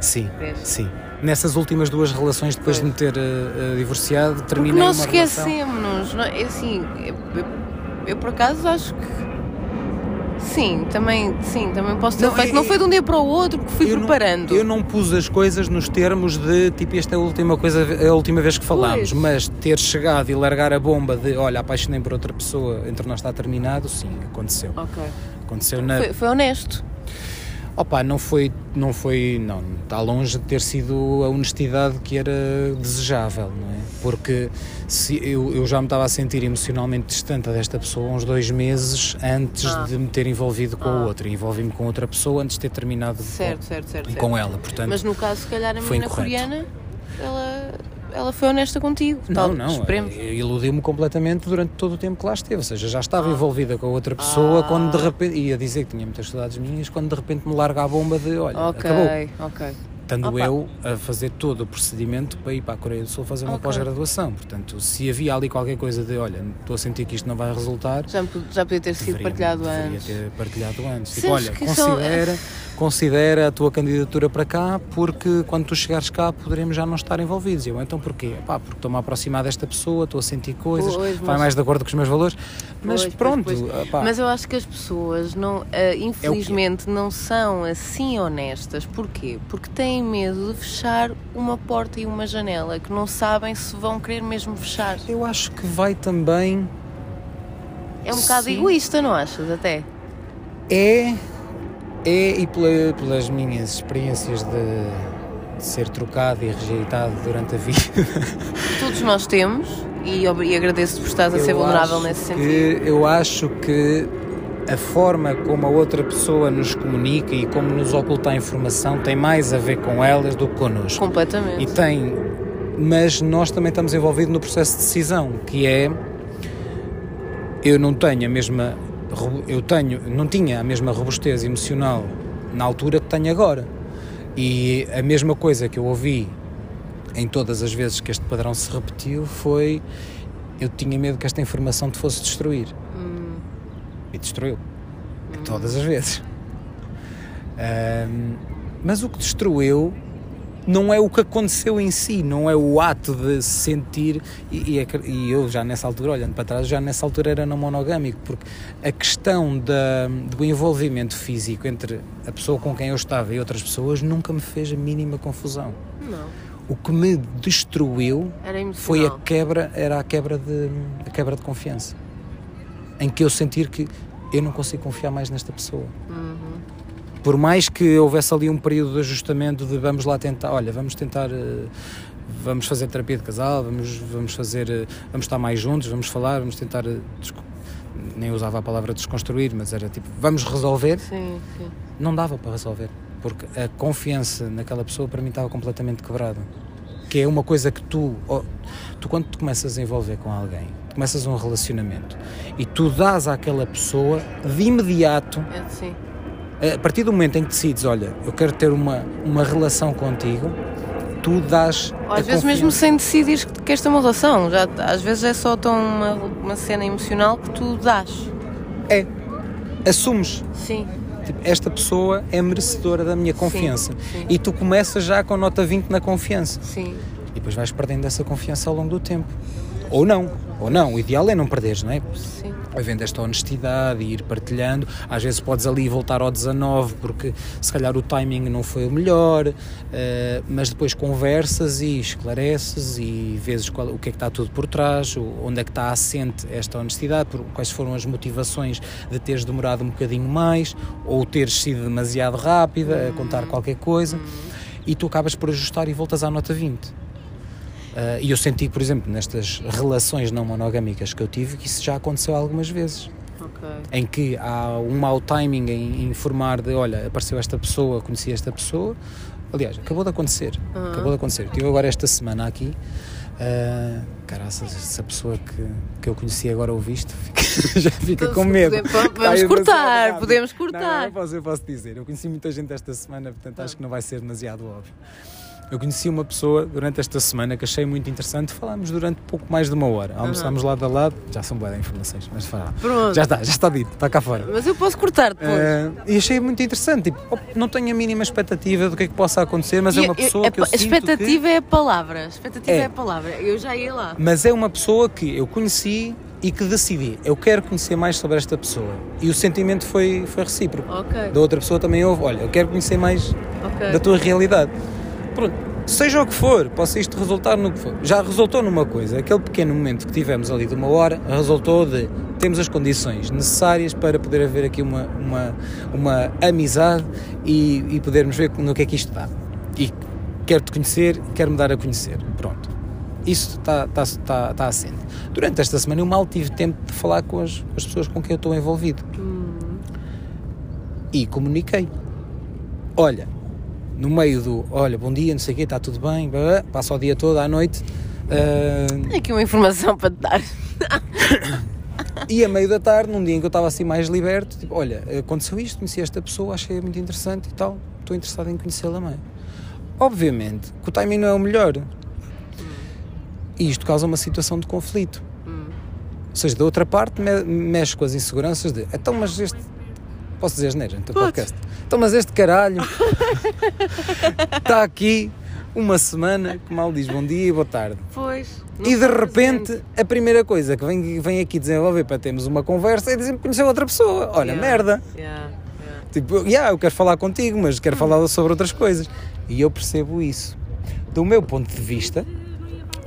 Sim, sim. Nessas últimas duas relações, depois de me ter uh, divorciado, Porque terminei nós uma relação... esquecemos. Não, é assim, eu, eu- eu por acaso acho que. Sim, também, sim, também posso ter Não, feito. é- Não foi de um dia para o outro porque fui eu não- preparando. eu não pus as coisas nos termos de tipo, esta é a última, coisa, a última vez que falámos, Pois. mas ter chegado e largar a bomba de olha, apaixonei por outra pessoa, entre nós está terminado, sim, aconteceu. Ok. Aconteceu na. Foi, foi honesto. Opa, não foi, não foi, não, está longe de ter sido a honestidade que era desejável, não é? Porque se eu, eu já me estava a sentir emocionalmente distante desta pessoa uns dois meses antes Ah. de me ter envolvido com Ah. a outra. Envolvi-me com outra pessoa antes de ter terminado Certo, com, certo, certo. certo. com ela, portanto... Mas no caso, se calhar, a menina incorreto. coreana, ela, ela foi honesta contigo. Não, Tal, não, Esperemos. iludiu-me completamente durante todo o tempo que lá esteve, ou seja, já estava envolvida com a outra pessoa Ah. quando de repente, ia dizer que tinha muitas saudades minhas, quando de repente me larga a bomba de, olha, Ok, acabou. ok. Estando Opa. eu a fazer todo o procedimento para ir para a Coreia do Sul fazer uma Ok. pós-graduação. Portanto, se havia ali qualquer coisa de, olha, estou a sentir que isto não vai resultar, Já, já podia ter sido deveria- partilhado deveria antes. ter partilhado antes. Tipo, olha, só- considera, considera a tua candidatura para cá, porque quando tu chegares cá poderemos já não estar envolvidos. Eu, então porquê? Porque estou-me a aproximar desta pessoa, estou a sentir coisas, Pois, vai mas- mais de acordo com os meus valores. Mas Pois, pronto, pois. ah, Mas eu acho que as pessoas, não, É ah, infelizmente, não são assim honestas. Porquê? Porque têm medo de fechar uma porta e uma janela que não sabem se vão querer mesmo fechar. eu acho que vai também. É um bocado Sim. egoísta, não achas? Até. É, é e pela- pelas minhas experiências de, de ser trocado e rejeitado durante a vida. *laughs* Todos nós temos e, e agradeço-te por estás a ser vulnerável nesse que- sentido. Eu acho que a forma como a outra pessoa nos comunica e como nos oculta a informação tem mais a ver com elas do que connosco. Completamente. E tem, mas nós também estamos envolvidos no processo de decisão, que é eu não tenho a mesma eu tenho, não tinha a mesma robustez emocional na altura que tenho agora. E a mesma coisa que eu ouvi em todas as vezes que este padrão se repetiu foi eu tinha medo que esta informação te fosse destruir. Destruiu. Todas as vezes. Ahm, mas o que destruiu não é o que aconteceu em si, não é o ato de se sentir. E, e e eu já nessa altura, olhando para trás, já nessa altura era não monogâmico, porque a questão da, do envolvimento físico entre a pessoa com quem eu estava e outras pessoas nunca me fez a mínima confusão. não. O que me destruiu foi a quebra, era a quebra de a quebra de confiança. Em que eu sentir que eu não consigo confiar mais nesta pessoa. Uhum. Por mais que houvesse ali um período de ajustamento de vamos lá tentar, olha, vamos tentar eh, vamos fazer terapia de casal, vamos vamos fazer eh, vamos estar mais juntos, vamos falar, vamos tentar eh, nem usava a palavra desconstruir, mas era tipo, vamos resolver. Sim, sim. Não dava para resolver, porque a confiança naquela pessoa para mim estava completamente quebrada. Que é uma coisa que tu, tu quando te começas a envolver com alguém, começas um relacionamento e tu dás àquela pessoa de imediato, É, sim. a partir do momento em que decides, olha, eu quero ter uma, uma relação contigo, tu dás. Ou a às vezes mesmo sem decidir que queres ter uma relação. Já, às vezes é só tão uma, uma cena emocional que tu dás. É. Assumes. Sim. Tipo, esta pessoa é merecedora da minha confiança. sim. E tu começas já com nota 20 na confiança. Sim. E depois vais perdendo essa confiança ao longo do tempo. Ou não, ou não. O ideal é não perderes, não é? Sim. Havendo esta honestidade e ir partilhando. Às vezes podes ali voltar ao 19 porque se calhar o timing não foi o melhor, eh, mas depois conversas e esclareces e vês qual- o que é que está tudo por trás, onde é que está assente esta honestidade, por- quais foram as motivações de teres demorado um bocadinho mais ou teres sido demasiado rápida a contar qualquer coisa e tu acabas por ajustar e voltas à nota 20. Ah, e eu senti, por exemplo, nestas relações não monogâmicas que eu tive, que isso já aconteceu algumas vezes. Ok. Em que há um mau timing em informar de, olha, apareceu esta pessoa, conheci esta pessoa, Aliás, acabou de acontecer. Acabou de acontecer. Estive agora esta semana aqui. Uh, caraças, essa pessoa que, que eu conheci agora ouviste, *laughs* fica- já fica Então, com se medo. podemos- podemos Ai, não cortar, podemos Não, cortar. não, eu, posso, eu posso dizer. Eu conheci muita gente esta semana, portanto acho que não vai ser demasiado óbvio. Eu conheci uma pessoa durante esta semana que achei muito interessante. Falámos durante pouco mais de uma hora. Almoçámos lado a lado. Já são boas informações, mas fala. Pronto. Já está, já está dito, está cá fora. Mas eu posso cortar depois. Eh, e achei muito interessante. Tipo, não tenho a mínima expectativa do que é que possa acontecer, mas é E uma a- pessoa a, que eu a expectativa que... é a palavra. A expectativa é. É. a palavra. Eu já ia lá. Mas é uma pessoa que eu conheci e que decidi. Eu quero conhecer mais sobre esta pessoa. E o sentimento foi, foi recíproco. Ok. Da outra pessoa também houve. Olha, eu quero conhecer mais Ok. da tua realidade. Pronto. Seja o que for, possa isto resultar no que for. Já resultou numa coisa. Aquele pequeno momento que tivemos ali de uma hora resultou de temos as condições necessárias para poder haver aqui uma, uma, uma amizade e, e podermos ver no que é que isto dá. E quero-te conhecer, quero-me dar a conhecer. Pronto. Isso está está, está, está assente. Durante esta semana eu mal tive tempo de falar com as, com as pessoas com quem eu estou envolvido. E comuniquei. Olha, no meio do olha, bom dia, não sei o quê, está tudo bem, passa o dia todo, à noite. ah, Tenho aqui uma informação para te dar. e a meio da tarde, num dia em que eu estava assim mais liberto, tipo, olha, aconteceu isto, conheci esta pessoa, achei muito interessante e tal, estou interessado em conhecê-la também. Obviamente que o timing não é o melhor. E isto causa uma situação de conflito. Ou seja, da outra parte, me- mexe com as inseguranças de então, mas este. Posso dizer asneira no teu Podes. podcast? Então, mas este caralho *laughs* está aqui uma semana que mal diz bom dia e boa tarde. Pois. E de repente, presente. a primeira coisa que vem, vem aqui desenvolver para termos uma conversa é dizer-me que conheceu outra pessoa. Olha, Yeah, merda. yeah, yeah. Tipo, yeah, eu quero falar contigo, mas quero falar sobre outras coisas. E eu percebo isso. Do meu ponto de vista,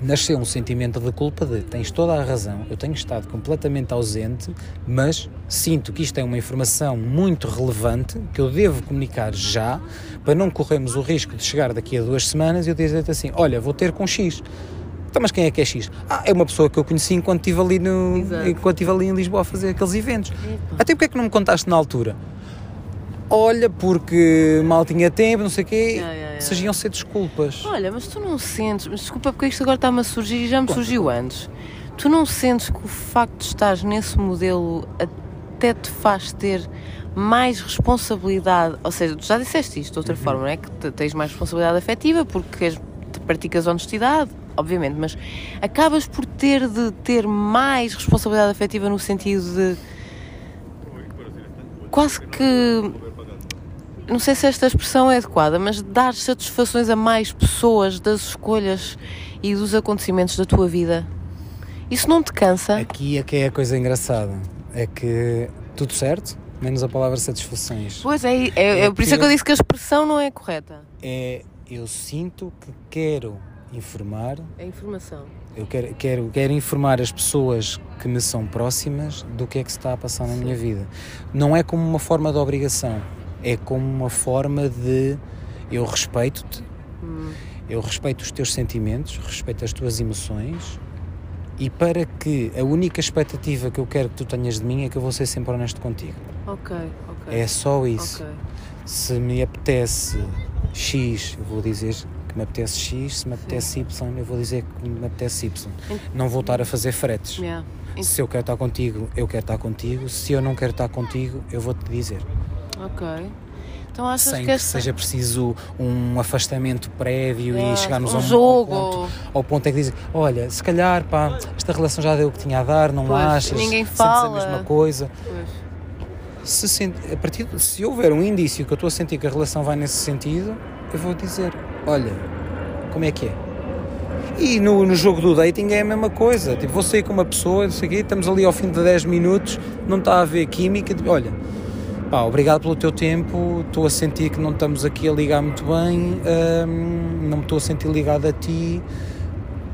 nasceu um sentimento de culpa de tens toda a razão, eu tenho estado completamente ausente, mas sinto que isto é uma informação muito relevante que eu devo comunicar já para não corrermos o risco de chegar daqui a duas semanas e eu dizer-te assim: olha, vou ter com X. Então, mas quem é que é X? Ah, é uma pessoa que eu conheci enquanto estive ali, no, Exato. enquanto estive ali em Lisboa a fazer aqueles eventos. Epa. Até porque é que não me contaste na altura? Olha, porque mal tinha tempo, não sei o quê. Yeah, yeah, yeah. Ser desculpas. Olha, mas tu não sentes, mas desculpa porque isto agora está-me a surgir e já me surgiu antes. Tu não sentes que o facto de estares nesse modelo até te faz ter mais responsabilidade, ou seja, tu já disseste isto de outra forma, não é? Que te- tens mais responsabilidade afetiva porque és- te praticas honestidade, obviamente, mas acabas por ter de ter mais responsabilidade afetiva no sentido de quase que não sei se esta expressão é adequada, mas dar satisfações a mais pessoas das escolhas e dos acontecimentos da tua vida. Isso não te cansa? Aqui é que é a coisa engraçada. É que tudo certo, menos a palavra satisfações. Pois é, é, é por isso é que eu disse que a expressão não é correta. É, eu sinto que quero informar, É informação. eu quero, quero, quero informar as pessoas que me são próximas do que é que se está a passar na minha vida. Não é como uma forma de obrigação, é como uma forma de eu respeito-te, eu respeito os teus sentimentos, respeito as tuas emoções e para que a única expectativa que eu quero que tu tenhas de mim é que eu vou ser sempre honesto contigo. Ok, ok. É só isso. Ok. Se me apetece X, eu vou dizer que me apetece X, se me apetece Y, eu vou dizer que me apetece Y. Não vou estar a fazer fretes. Yeah. Se eu quero estar contigo, eu quero estar contigo. Se eu não quero estar contigo, eu vou-te dizer. Ok. Então achas Sem que que seja preciso um afastamento prévio Yeah, e chegarmos um a um, jogo. Ao, ponto, ao ponto é que dizem: Olha, se calhar, pá, esta relação já deu o que tinha a dar, não Pois, achas? ninguém Sentes fala. a mesma coisa. Pois. se, sente- a partir de- se houver um indício que eu estou a sentir que a relação vai nesse sentido, eu vou dizer, olha, como é que é? E no, no jogo do dating é a mesma coisa. Tipo, vou sair com uma pessoa, não sei o quê, estamos ali ao fim de 10 minutos, não está a haver química, tipo, olha, pá, obrigado pelo teu tempo, estou a sentir que não estamos aqui a ligar muito bem, hum, não me estou a sentir ligado a ti.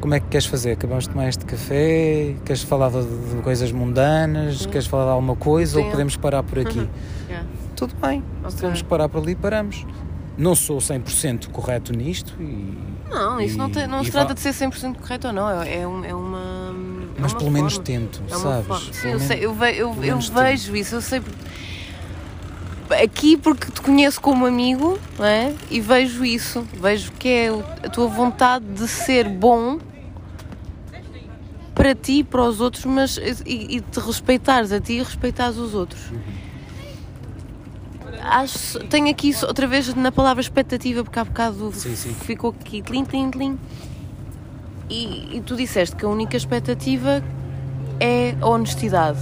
Como é que queres fazer? Acabamos de tomar este café? Queres falar de, de coisas mundanas? Queres falar de alguma coisa? Ou Sim. podemos parar por aqui? *laughs* Yeah. Tudo bem, Ok. se temos que parar por ali, paramos. Não sou 100% correto nisto e... Não, isso não, tem- não e se trata de ser 100% correto ou não. É, é, um- é uma. é Mas uma pelo menos forma. tento, É sabes? Sim, eu, sei, menos- eu, ve- eu, eu menos vejo isso, eu sei. porque- aqui porque te conheço como amigo não é? e vejo isso, vejo que é a tua vontade de ser bom para ti e para os outros, mas e, e te respeitares a ti e respeitares os outros. Acho, tenho aqui isso outra vez na palavra expectativa, porque há bocado Sim, sim. ficou aqui tlim, tlim, tlim. E, e tu disseste que a única expectativa é a honestidade.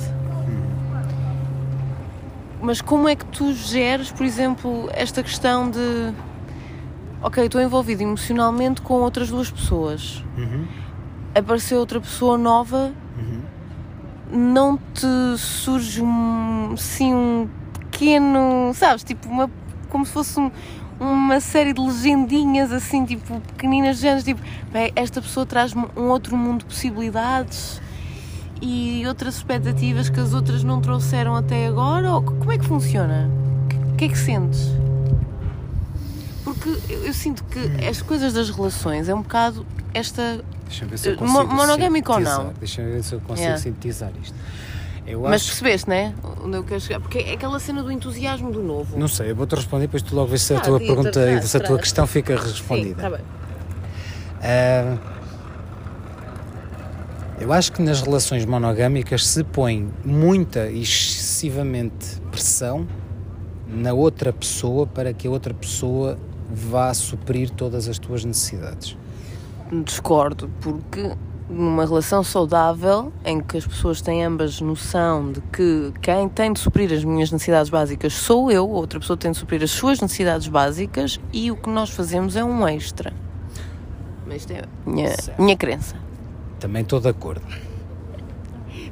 Mas como é que tu geres, por exemplo, esta questão de ok, estou envolvido emocionalmente com outras duas pessoas. Uhum. Apareceu outra pessoa nova, Uhum. não te surge um, assim, um pequeno, sabes, tipo uma, como se fosse um- uma série de legendinhas assim, tipo pequeninas géneros, tipo, bem, esta pessoa traz-me um outro mundo de possibilidades e outras expectativas que as outras não trouxeram até agora? Ou como é que funciona? O que é que sentes? Porque eu, eu sinto que as coisas das relações é um bocado esta. Deixa-me ver se eu Eh, consigo mo- monogâmico ou não? Deixa-me ver se eu consigo Yeah. sintetizar isto. Eu Mas acho... percebeste, né? Onde eu quero chegar? Porque é aquela cena do entusiasmo do novo. Não sei, eu vou-te responder depois tu logo vês se a Ah, tua pergunta e se a tua questão fica Sim, respondida. está bem. Ah, eu acho que nas relações monogâmicas se põe muita e excessivamente pressão na outra pessoa para que a outra pessoa vá suprir todas as tuas necessidades. Discordo, porque numa relação saudável, em que as pessoas têm ambas noção de que quem tem de suprir as minhas necessidades básicas sou eu, outra pessoa tem de suprir as suas necessidades básicas e o que nós fazemos é um extra. Mas isto é a minha, Certo. minha crença. Também estou de acordo.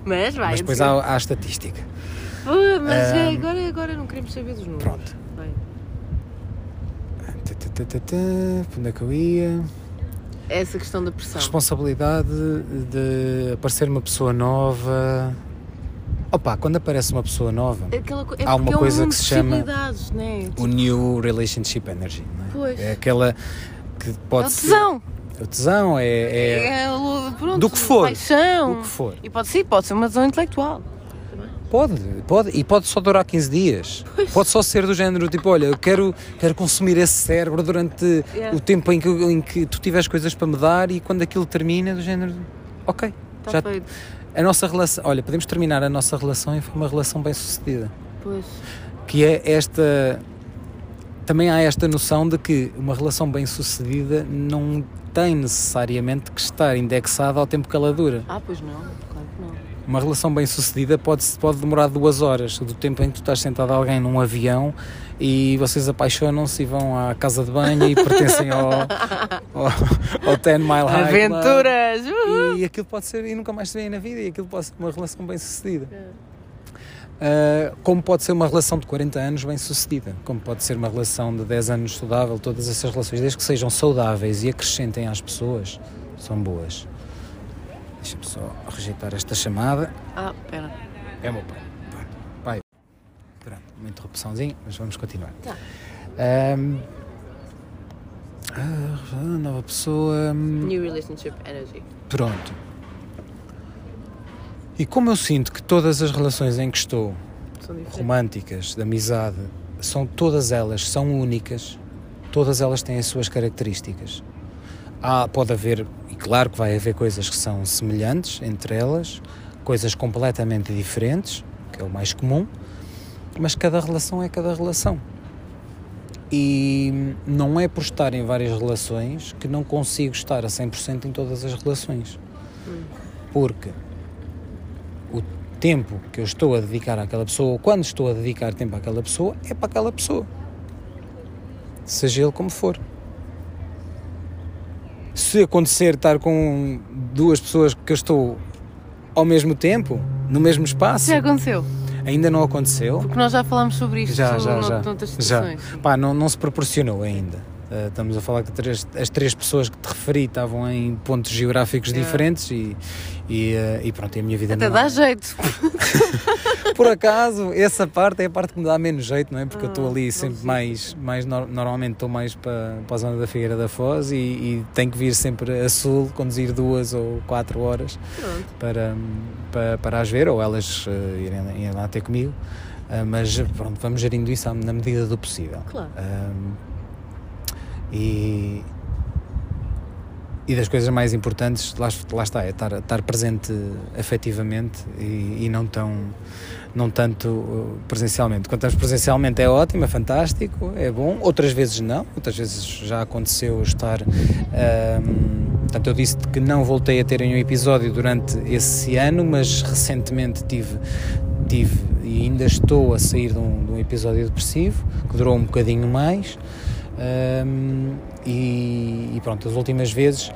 Mas vai. Mas depois há, há a estatística. Mas é, Ahm. agora, agora não queremos saber dos números. Pronto. Vai. Onde é que eu ia? Essa questão da pressão. Responsabilidade de aparecer uma pessoa nova. Opa, quando aparece uma pessoa nova, Aquela é Há uma porque é um coisa que se chama né? o New Relationship Energy. é? Pois. É aquela que É pode o ser- tesão. O tesão é, é É, pronto, Do que for. Paixão. o que for. E pode ser, pode ser uma tesão intelectual. Pode, pode, e pode só durar 15 dias. Pode só ser do género, tipo, olha, eu quero, quero consumir esse cérebro durante Yeah. o tempo em que, em que tu tiveres coisas para me dar e quando aquilo termina, do género, ok. Está já, feito. a nossa relação, olha, podemos terminar a nossa relação e foi uma relação bem sucedida. Pois. Que é esta. Também há esta noção de que uma relação bem sucedida não tem necessariamente que estar indexada ao tempo que ela dura. Ah, pois não. Claro que não. Uma relação bem sucedida pode, pode demorar duas horas, do tempo em que tu estás sentado a alguém num avião e vocês apaixonam-se e vão à casa de banho e pertencem ao, *laughs* ao, ao 10 Mile High. Aventuras! E aquilo pode ser, e nunca mais se vê na vida, e aquilo pode ser uma relação bem sucedida. É. Uh, como pode ser uma relação de 40 anos bem sucedida, como pode ser uma relação de 10 anos saudável, todas essas relações, desde que sejam saudáveis e acrescentem às pessoas, são boas. Deixa-me só rejeitar esta chamada. Ah, pera. É o meu pai. Pronto. Pai. Pronto, uma interrupçãozinha, mas vamos continuar. Tá. Ahm, ah, nova pessoa. New Relationship Energy. Pronto. E como eu sinto que todas as relações em que estou, românticas, de amizade, são todas elas são únicas, todas elas têm as suas características. Há, pode haver, e claro que vai haver coisas que são semelhantes entre elas, coisas completamente diferentes, que é o mais comum, mas cada relação é cada relação. E não é por estar em várias relações que não consigo estar a 100% em todas as relações. Porque o tempo que eu estou a dedicar àquela pessoa, ou quando estou a dedicar tempo àquela pessoa, é para aquela pessoa. Seja ele como for. Se acontecer estar com duas pessoas que eu estou ao mesmo tempo, no mesmo espaço, Já aconteceu? ainda não aconteceu. Porque nós já falámos sobre isto Já, já, no- já. noutras já. situações. Pá, não, não se proporcionou ainda. Uh, estamos a falar que três, as três pessoas que te referi estavam em pontos geográficos Yeah. diferentes e, e, uh, e pronto, e a minha vida Até não- dá jeito. *laughs* Por acaso, essa parte é a parte que me dá menos jeito, não é? Porque eu estou Ah, ali sempre mais, mais nor- normalmente estou mais para, para a zona da Figueira da Foz e, e tenho que vir sempre a sul, conduzir duas ou quatro horas Pronto. para, para, para as ver ou elas uh, irem, irem lá ter comigo. Uh, mas pronto, vamos gerindo isso à- na medida do possível. Claro. Um, e, e das coisas mais importantes, lá, lá está, é estar, estar presente afetivamente e, e não tão não tanto uh, presencialmente. Quando estamos presencialmente é ótimo, é fantástico, é bom. Outras vezes não, outras vezes já aconteceu estar. Um, portanto, eu disse que não voltei a ter nenhum episódio durante esse ano, mas recentemente tive, tive e ainda estou a sair de um, de um episódio depressivo que durou um bocadinho mais. Um, e, e pronto, as últimas vezes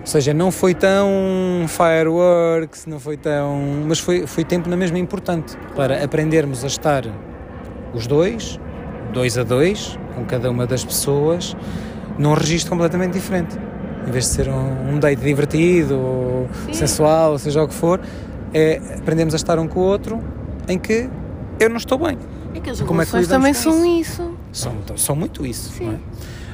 ou seja, não foi tão fireworks, não foi tão. Mas foi, foi tempo na mesma importante para aprendermos a estar os dois, dois a dois, com cada uma das pessoas, num registro completamente diferente. Em vez de ser um, um date divertido, ou Sim. sensual, seja o que for, é aprendemos a estar um com o outro em que eu não estou bem. É que as Como é que também são isso. São, são muito isso. Sim. Não é?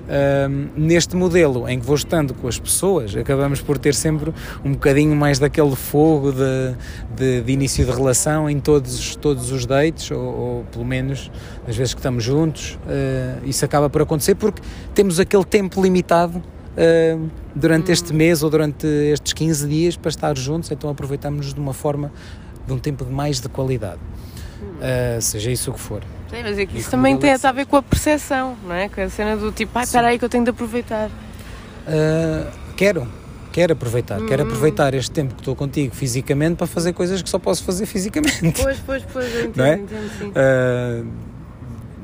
Ahm, neste modelo em que vou estando com as pessoas, acabamos por ter sempre um bocadinho mais daquele fogo de, de, de início de relação em todos, todos os dates, ou, ou pelo menos as vezes que estamos juntos. ah, isso acaba por acontecer porque temos aquele tempo limitado. ah, durante este mês ou durante estes 15 dias para estar juntos, então aproveitamos de uma forma de um tempo de mais de qualidade, Ah, seja isso o que for. Sim, mas é que E isso também tem a ver com a percepção, não é? Com a cena do tipo, ai, espera aí que eu tenho de aproveitar. Uh, quero, quero aproveitar, quero Hum. aproveitar este tempo que estou contigo fisicamente para fazer coisas que só posso fazer fisicamente. Pois, pois, pois, eu *laughs* entendo, Não é? entendo, sim. Uh,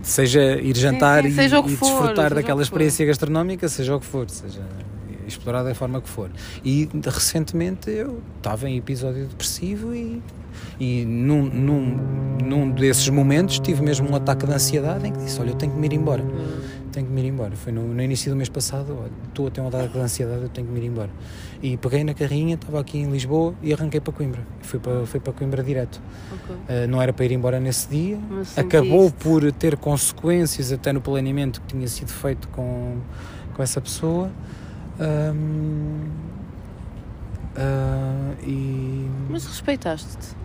seja ir jantar sim, e- seja e, que for, desfrutar daquela que experiência gastronómica, seja o que for, seja explorar da forma que for. E recentemente eu estava em episódio depressivo e, e num, num, num desses momentos tive mesmo um ataque de ansiedade em que disse: Olha, eu tenho que me ir embora. Tenho que me ir embora. Foi no, no início do mês passado. Olha, estou a ter um ataque de ansiedade, eu tenho que me ir embora. E peguei na carrinha, estava aqui em Lisboa e arranquei para Coimbra. Fui para, fui para Coimbra direto. Ok. Uh, não era para ir embora nesse dia. Acabou por ter consequências até no planeamento que tinha sido feito com, com essa pessoa. Ahm, ah, e Mas respeitaste-te.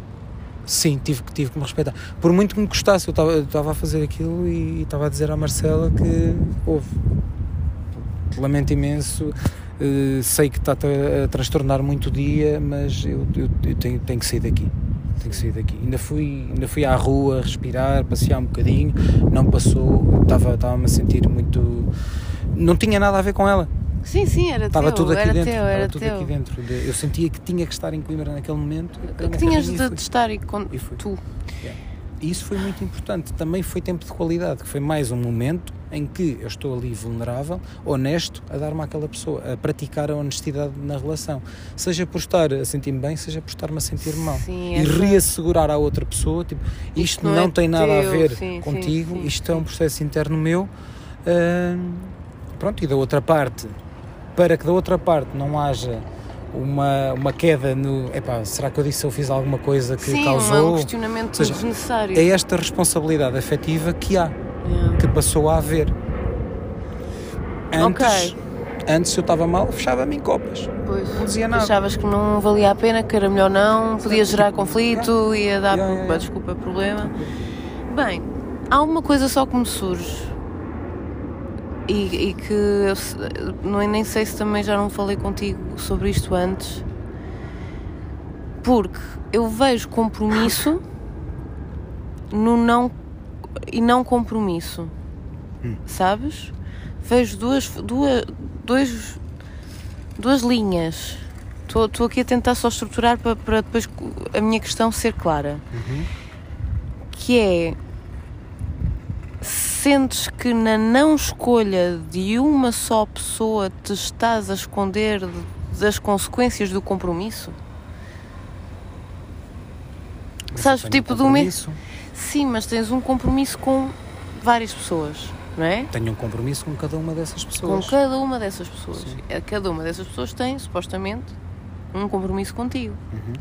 Sim, tive, tive que me respeitar. Por muito que me custasse, eu estava- estava a fazer aquilo e estava a dizer à Marcela que houve. Lamento imenso, eh, sei que está a transtornar muito o dia, mas eu, eu- eu tenho, tenho que sair daqui. Tenho que sair daqui. Ainda fui, ainda fui à rua respirar, passear um bocadinho, não passou, estava- estava-me a sentir muito. Não tinha nada a ver com ela. Sim, sim, era Estava teu, tudo aqui era dentro. teu, era tudo teu. aqui dentro. de- Eu sentia que tinha que estar em Coimbra naquele momento. e Que tinhas e de, de estar e com E fui. tu. E isso foi muito importante. Também foi tempo de qualidade, que foi mais um momento em que eu estou ali vulnerável, honesto, a dar-me àquela pessoa, a praticar a honestidade na relação. Seja por estar a sentir-me bem, seja por estar-me a sentir mal. Sim, e essa- reassegurar à outra pessoa, tipo, isto, Isto não não, é tem nada a ver sim, contigo, sim, isto é um processo interno meu. Hum, pronto, e da outra parte, para que da outra parte não haja uma, uma queda no. Epá, será que eu disse se eu fiz alguma coisa que sim, causou? um questionamento seja, desnecessário. é esta responsabilidade afetiva que há, Yeah. que passou a haver. Antes, Ok. antes eu estava mal, fechava-me em copas. Pois. Não dizia nada. Achavas que não valia a pena, que era melhor não, podia gerar conflito, ia dar, Yeah, yeah, yeah. desculpa, problema. Bem, há uma coisa só que me surge e, e que eu não, nem sei se também já não falei contigo sobre isto antes, porque eu vejo compromisso no não e não compromisso, sabes? Vejo duas, duas, dois, duas linhas. Estou aqui a tentar só estruturar para, para depois a minha questão ser clara. Que é sentes que na não escolha de uma só pessoa te estás a esconder de- das consequências do compromisso? Mas Sabes, tipo, do me- compromisso. Sim, mas tens um compromisso com várias pessoas. não é? Tenho um compromisso com cada uma dessas Com pessoas. cada uma dessas pessoas. Eh, Cada uma dessas pessoas tem, supostamente, um compromisso contigo. Uhum.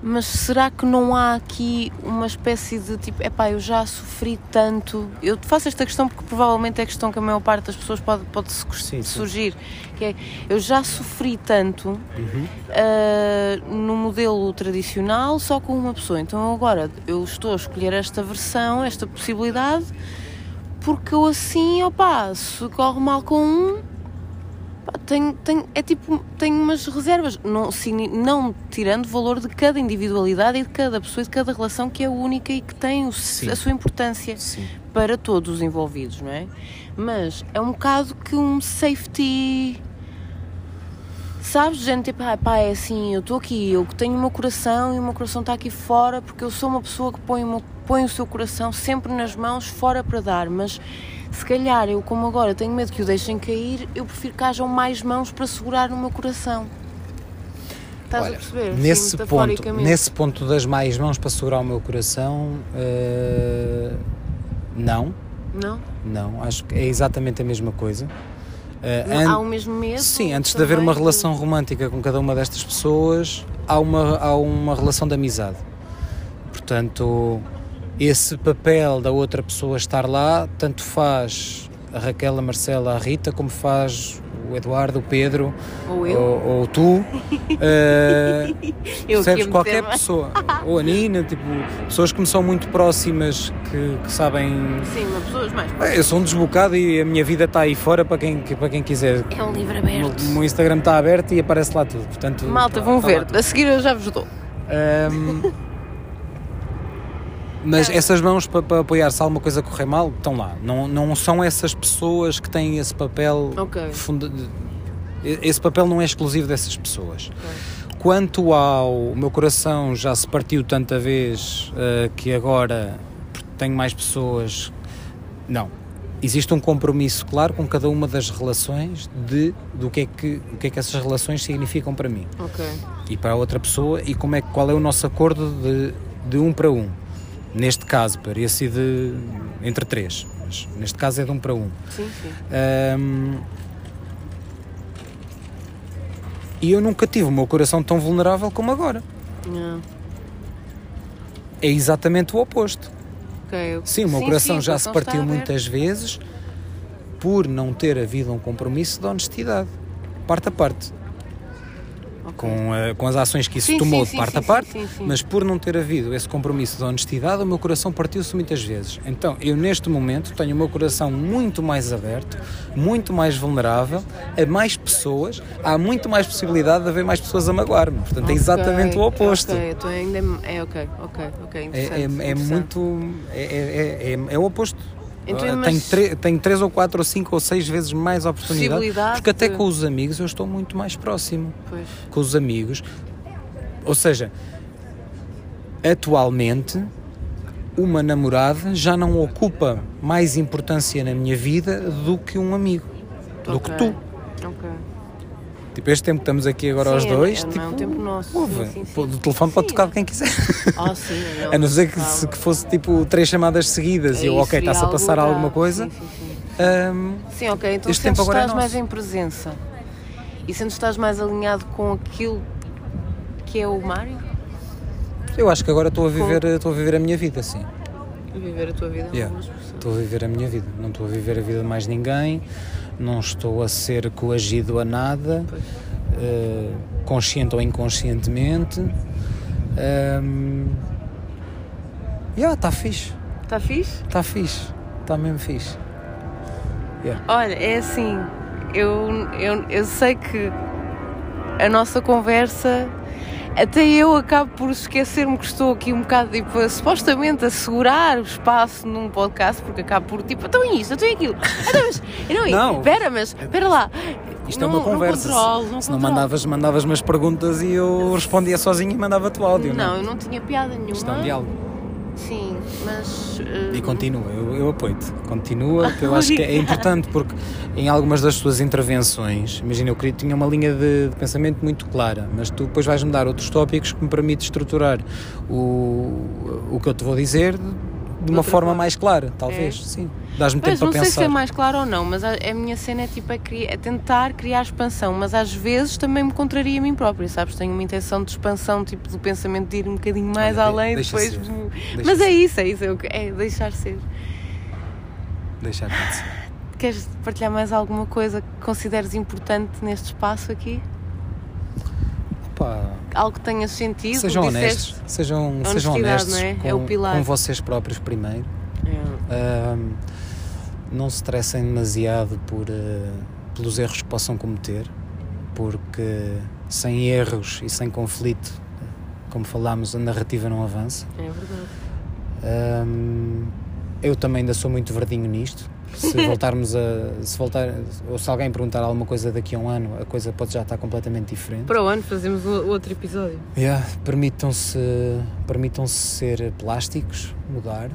Mas será que não há aqui uma espécie de tipo, epá, eu já sofri tanto? Eu te faço esta questão porque provavelmente é a questão que a maior parte das pessoas pode, pode Sim, sim. surgir. Que é, eu já sofri tanto Uhum. ah, no modelo tradicional só com uma pessoa. Então agora eu estou a escolher esta versão, esta possibilidade, porque eu assim, opá, se corre mal com um, tenho, tenho, é tipo, tenho umas reservas, não, signi- não tirando o valor de cada individualidade e de cada pessoa e de cada relação que é única e que tem o- Sim. a sua importância Sim. para todos os envolvidos, não é? Mas é um bocado que um safety. Sabes, gente, tipo, ah, pá, é assim, eu estou aqui, eu tenho o meu coração e o meu coração está aqui fora porque eu sou uma pessoa que põe põe o seu coração sempre nas mãos, fora para dar, mas se calhar eu, como agora tenho medo que o deixem cair, eu prefiro que hajam mais mãos para segurar no meu coração. Estás a Olha, perceber? Assim, nesse ponto, nesse ponto das mais mãos para segurar o meu coração, eh, não, Não? não, acho que é exatamente a mesma coisa. Eh, Não, an- Há o mesmo medo? Sim, antes de haver uma de- relação romântica com cada uma destas pessoas, há uma, há uma relação de amizade. Portanto, esse papel da outra pessoa estar lá, tanto faz a Raquel, a Marcela, a Rita, como faz o Eduardo, o Pedro Ou eu. ou, ou tu. *laughs* percebes? ia Qualquer pessoa. Ou a Nina, tipo, pessoas que me são muito próximas, que, que sabem. Sim, mas pessoas mais. "É, Eu sou um desbocado e a minha vida está aí fora para quem, para quem quiser. É um livro O aberto. meu Instagram está aberto e aparece lá tudo. Portanto, Malta, tá- vão tá ver. tudo. A seguir eu já vos dou. Ahm, *laughs* mas essas mãos para, para apoiar se alguma coisa correr mal, estão lá. Não, não são essas pessoas que têm esse papel. Ok. funda- esse papel não é exclusivo dessas pessoas. Quanto ao meu coração já se partiu tanta vez ah, que agora tenho mais pessoas. Não. Existe um compromisso claro com cada uma das relações de do que é que, o que é que essas relações significam para mim Ok. e para a outra pessoa e como é, qual é o nosso acordo de, de um para um. Neste caso, parece de entre três, mas neste caso é de um para um. Sim, sim. Ahm, e eu nunca tive o meu coração tão vulnerável como agora. Não. É exatamente o oposto. Ok. eu- Sim, o meu sim, coração sim, já se partiu muitas vezes por não ter havido um compromisso de honestidade, parte a parte. Ok. com, eh, com as ações que isso Sim, tomou sim, de parte sim, a parte, mas por não ter havido esse compromisso de honestidade, o meu coração partiu-se muitas vezes. Então, eu neste momento tenho o meu coração muito mais aberto, muito mais vulnerável a mais pessoas, há muito mais possibilidade de haver mais pessoas a magoar-me. Portanto, é Ok, exatamente o oposto. Ok, então ainda é, é ok, ok, ok. É, interessante, é, é interessante. muito. É, é, é, é o oposto. Então, Ah, mas- tenho, tre- tenho três ou quatro ou cinco ou seis vezes mais oportunidade, porque até de- com os amigos eu estou muito mais próximo. Pois. com os amigos. Ou seja, atualmente uma namorada já não ocupa mais importância na minha vida do que um amigo, do que tu. Ok. Tipo, este tempo que estamos aqui agora Sim, aos é- dois, é- tipo, é um tempo nosso, ouve, sim, sim, sim. pô, o telefone pode tocar de quem quiser. Ah, sim, não, *laughs* A não ser que, se, que fosse tipo três chamadas seguidas e eu, ok, está-se a algo passar grave. alguma coisa. Sim, sim, ok, então Este tempo agora é estás mais nosso. em presença e que estás mais alinhado com aquilo que é o Mário? eu acho que agora estou a viver, estou a viver a minha vida, sim. Viver a tua vida Yeah. com. Estou a viver a minha vida, não estou a viver a vida de mais ninguém, não estou a ser coagido a nada, eh, consciente ou inconscientemente. Um, yeah, está fixe, Está Tá fixe? está fixe, está mesmo fixe. Yeah. Olha, é assim, eu, eu, eu sei que a nossa conversa, até eu acabo por esquecer-me que estou aqui um bocado, tipo, a- supostamente a segurar o espaço num podcast, porque acabo por, tipo, então e isto, então e aquilo, *laughs* então, mas, não, e- Não. espera, mas, espera lá, Isto não, é uma conversa. Não controlo, não se não mandavas, mandavas umas perguntas e eu respondia sozinho e mandava-te o áudio. Não, Não, eu não tinha piada nenhuma. Isto é um diálogo. Sim, mas. eh, E continua, eu, eu apoio-te. Continua, que eu acho que é *laughs* importante porque em algumas das tuas intervenções, imagina, eu queria, tinha uma linha de, de pensamento muito clara, mas tu depois vais-me dar outros tópicos que me permitem estruturar o, o que eu te vou dizer de uma outra forma forma. mais clara, talvez, É? sim. Dás-me Pois, tempo não para sei se é pensar. mais claro ou não, mas a, a minha cena é tipo é, é tentar criar expansão, mas às vezes também me contraria a mim própria, sabes? Tenho uma intenção de expansão, tipo do pensamento de ir um bocadinho mais Olha, além, depois. ser. Mas é ser. isso, é isso, é, o que- é deixar ser. Deixar acontecer. Queres partilhar mais alguma coisa que consideres importante neste espaço aqui? Pá, Algo que tenhas sentido? sejam honestos, sejam, sejam honestos não é? com, É o pilar. com vocês próprios primeiro. É. Ahm, não se estressem demasiado por, eh, pelos erros que possam cometer, porque sem erros e sem conflito, como falámos, a narrativa não avança. É verdade. Ahm, eu também ainda sou muito verdinho nisto. Se *laughs* voltarmos a. Se voltar, ou se alguém perguntar alguma coisa daqui a um ano, a coisa pode já estar completamente diferente. Para o ano fazemos outro episódio. Yeah, permitam-se permitam ser plásticos, mudar,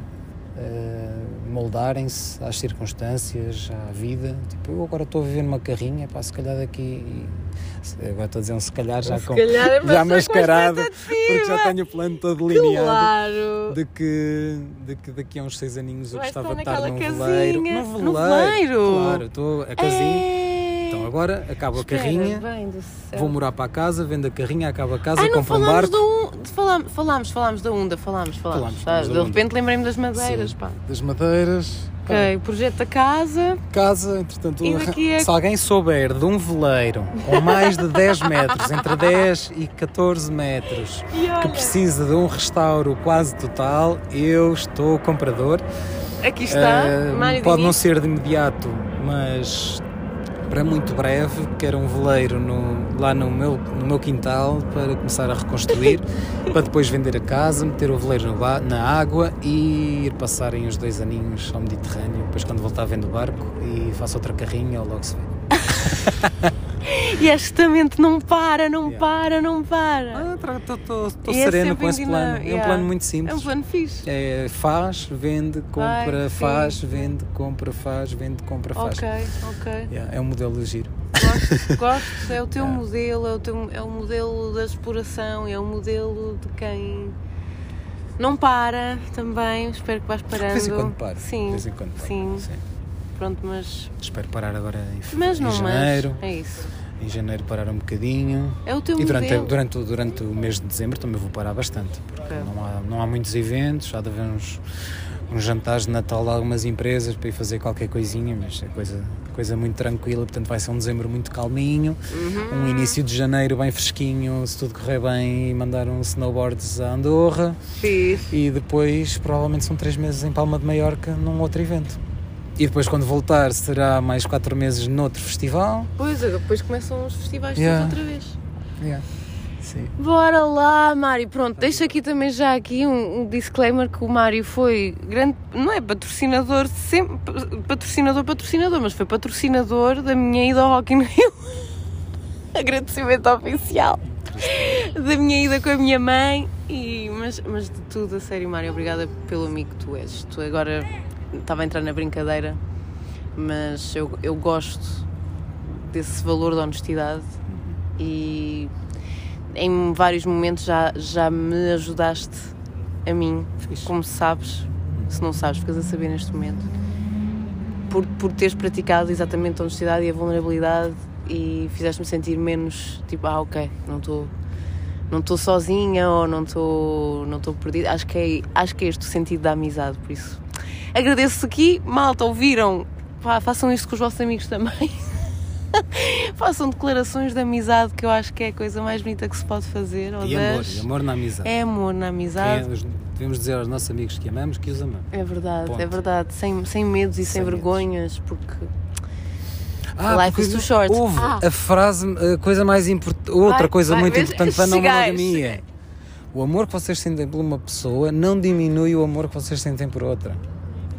moldarem-se às circunstâncias, à vida. Tipo, eu agora estou a viver numa carrinha, pá, se calhar daqui. Agora estou a dizer um se calhar já Se com. calhar, mas *laughs* já mascarado, porque já tenho o plano todo delineado. Claro! De que, de que daqui a uns seis aninhos eu Vai gostava de estar num casinha. veleiro. Num No veleiro! veleiro? Claro, estou a casinha. É. Então agora acabo a Espera, carrinha, do céu. vou morar para a casa, vendo a carrinha, acabo a casa, Ai, compro um barco. da um, falámos, falámos, da Unda, falámos, falámos. Falámos, Ah, de repente lembrei-me das madeiras, Sim, pá. Das madeiras. Ok, projeto da casa. Casa, entretanto, E é- se alguém souber de um veleiro com mais de 10 metros, entre 10 e 14 metros, E olha, que precisa de um restauro quase total, eu estou comprador. aqui está, Mário pode não ser de imediato, mas para muito breve, quero um veleiro no- lá no meu, no meu quintal para começar a reconstruir, *laughs* para depois vender a casa, meter o veleiro no na água e ir passarem os dois aninhos ao Mediterrâneo. Depois, quando voltar, vendo o barco e faço outra carrinha ou logo se vê. *laughs* E esta mente não para, não Yeah. para, não para. Ah, Estou E é sereno com esse plano. dinâmica, É um yeah. plano muito É um simples. plano fixe. É, faz, vende, compra, Vai, faz, sim. vende, compra, faz, vende, compra, faz. Ok, ok. Yeah, é um modelo de giro. Gosto, gosto. É o teu *laughs* Yeah. modelo, é o, teu, é o modelo da exploração, é o modelo de quem não para também. Espero que vais parando. De vez em quando paro. Sim, De vez em quando paro. sim. Pronto, mas, Espero parar agora em, mas em não janeiro. mas. É isso. Em janeiro parar um bocadinho. É o teu E durante, modelo. durante, o- durante o mês de dezembro também vou parar bastante. Porque não, há, não há muitos eventos, há de haver uns, uns jantares de Natal de algumas empresas para ir fazer qualquer coisinha, mas é coisa, coisa muito tranquila, portanto vai ser um dezembro muito calminho. Uhum. Um início de janeiro bem fresquinho, se tudo correr bem, e mandar um snowboards a Andorra. E depois provavelmente são três meses em Palma de Maiorca num outro evento. E depois quando voltar será mais quatro meses noutro festival. Pois, depois começam os festivais Yeah. todos outra vez. Sim. Bora lá, Mário. Pronto, deixo aqui também já aqui um, um disclaimer que o Mário foi grande, não é patrocinador, sempre patrocinador, patrocinador, mas foi patrocinador da minha ida ao Rock in Rio. *laughs* Agradecimento oficial da minha ida com a minha mãe e mas, mas de tudo, a sério, Mário, obrigada pelo amigo que tu és. Tu agora estava a entrar na brincadeira, mas eu, eu gosto desse valor da honestidade e em vários momentos já, já me ajudaste a mim, como sabes, se não sabes, ficas a saber neste momento, por, por teres praticado exatamente a honestidade e a vulnerabilidade e fizeste-me sentir menos tipo, ah, ok, não estou. Não estou sozinha ou não estou não estou perdida. Acho que, é, acho que é este o sentido da amizade, por isso. Agradeço aqui, malta, ouviram? Pá, façam isto com os vossos amigos também. *laughs* façam declarações de amizade, que eu acho que é a coisa mais bonita que se pode fazer. ou E amor, das- e amor na amizade. É amor na amizade. É- devemos dizer aos nossos amigos que amamos que os amamos. É verdade, Ponto. é verdade. Sem, sem medos e sem, Sem medos. vergonhas, porque. Ah, Life is too short. Houve Ah. a frase, a coisa mais importante, outra Vai, coisa vai, muito importante para *laughs* a monogamia. cheguei. O amor que vocês sentem por uma pessoa não diminui o amor que vocês sentem por outra.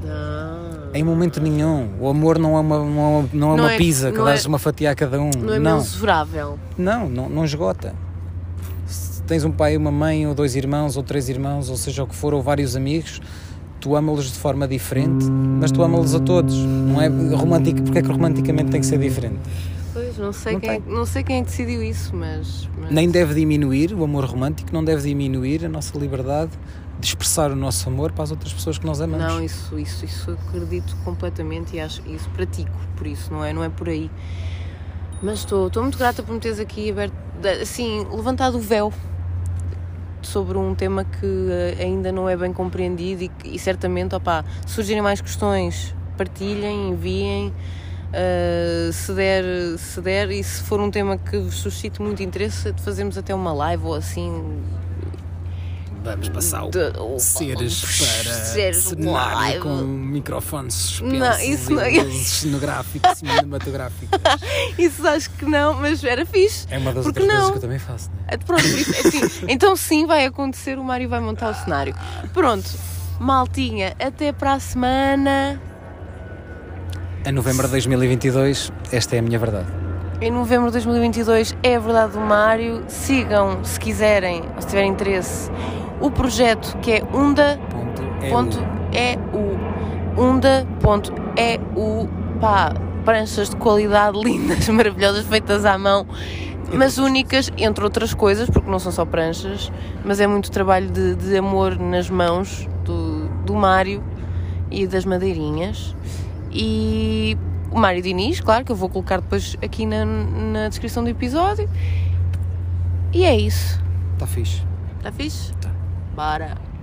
Não. Em momento nenhum. O amor não é uma, não é uma, não é Não uma é- pizza que dás é- uma fatia a cada um. Não é não. mensurável. Não, não, não esgota. Se tens um pai, uma mãe, ou dois irmãos, ou três irmãos, ou seja o que for, ou vários amigos, tu ama-los de forma diferente, mas tu ama-los a todos. Não é romântico, porque é que romanticamente tem que ser diferente? Pois, não sei, Não quem, tem. não sei quem é decidiu isso, mas. mas- Nem deve diminuir, o amor romântico não deve diminuir a nossa liberdade de expressar o nosso amor para as outras pessoas que nós amamos. Não, isso, isso, isso acredito completamente e acho isso pratico, por isso, não é, não é por aí. Mas estou, estou muito grata por me teres aqui aberto, assim, levantado o véu sobre um tema que eh, ainda não é bem compreendido e, e certamente, opá, surgirem mais questões, partilhem, enviem. Uh, se, der, se der e se for um tema que vos suscite muito interesse, fazemos até uma live ou assim Vamos passar o de, seres para seres cenário live. com microfones suspensos não, isso não, é cenográficos, cinematográficos. *laughs* isso acho que não, mas era fixe. É uma das outras não? coisas que eu também faço. Né? Pronto, isso, assim, *laughs* então sim vai acontecer, o Mário vai montar o cenário. Pronto, maltinha, até para a semana. Em novembro de 2022, esta é a minha verdade. Em novembro de 2022 é a verdade do Mário. Sigam, se quiserem, ou se tiverem interesse, o projeto que é unda.eu. Unda.eu. Pá, pranchas de qualidade lindas, *laughs* maravilhosas, feitas à mão, mas únicas, entre outras coisas, porque não são só pranchas, mas é muito trabalho de, de amor nas mãos do, do Mário e das madeirinhas. E o Mário Diniz, claro, que eu vou colocar depois aqui na, na descrição do episódio. E é isso. Está fixe. Está fixe? Bora!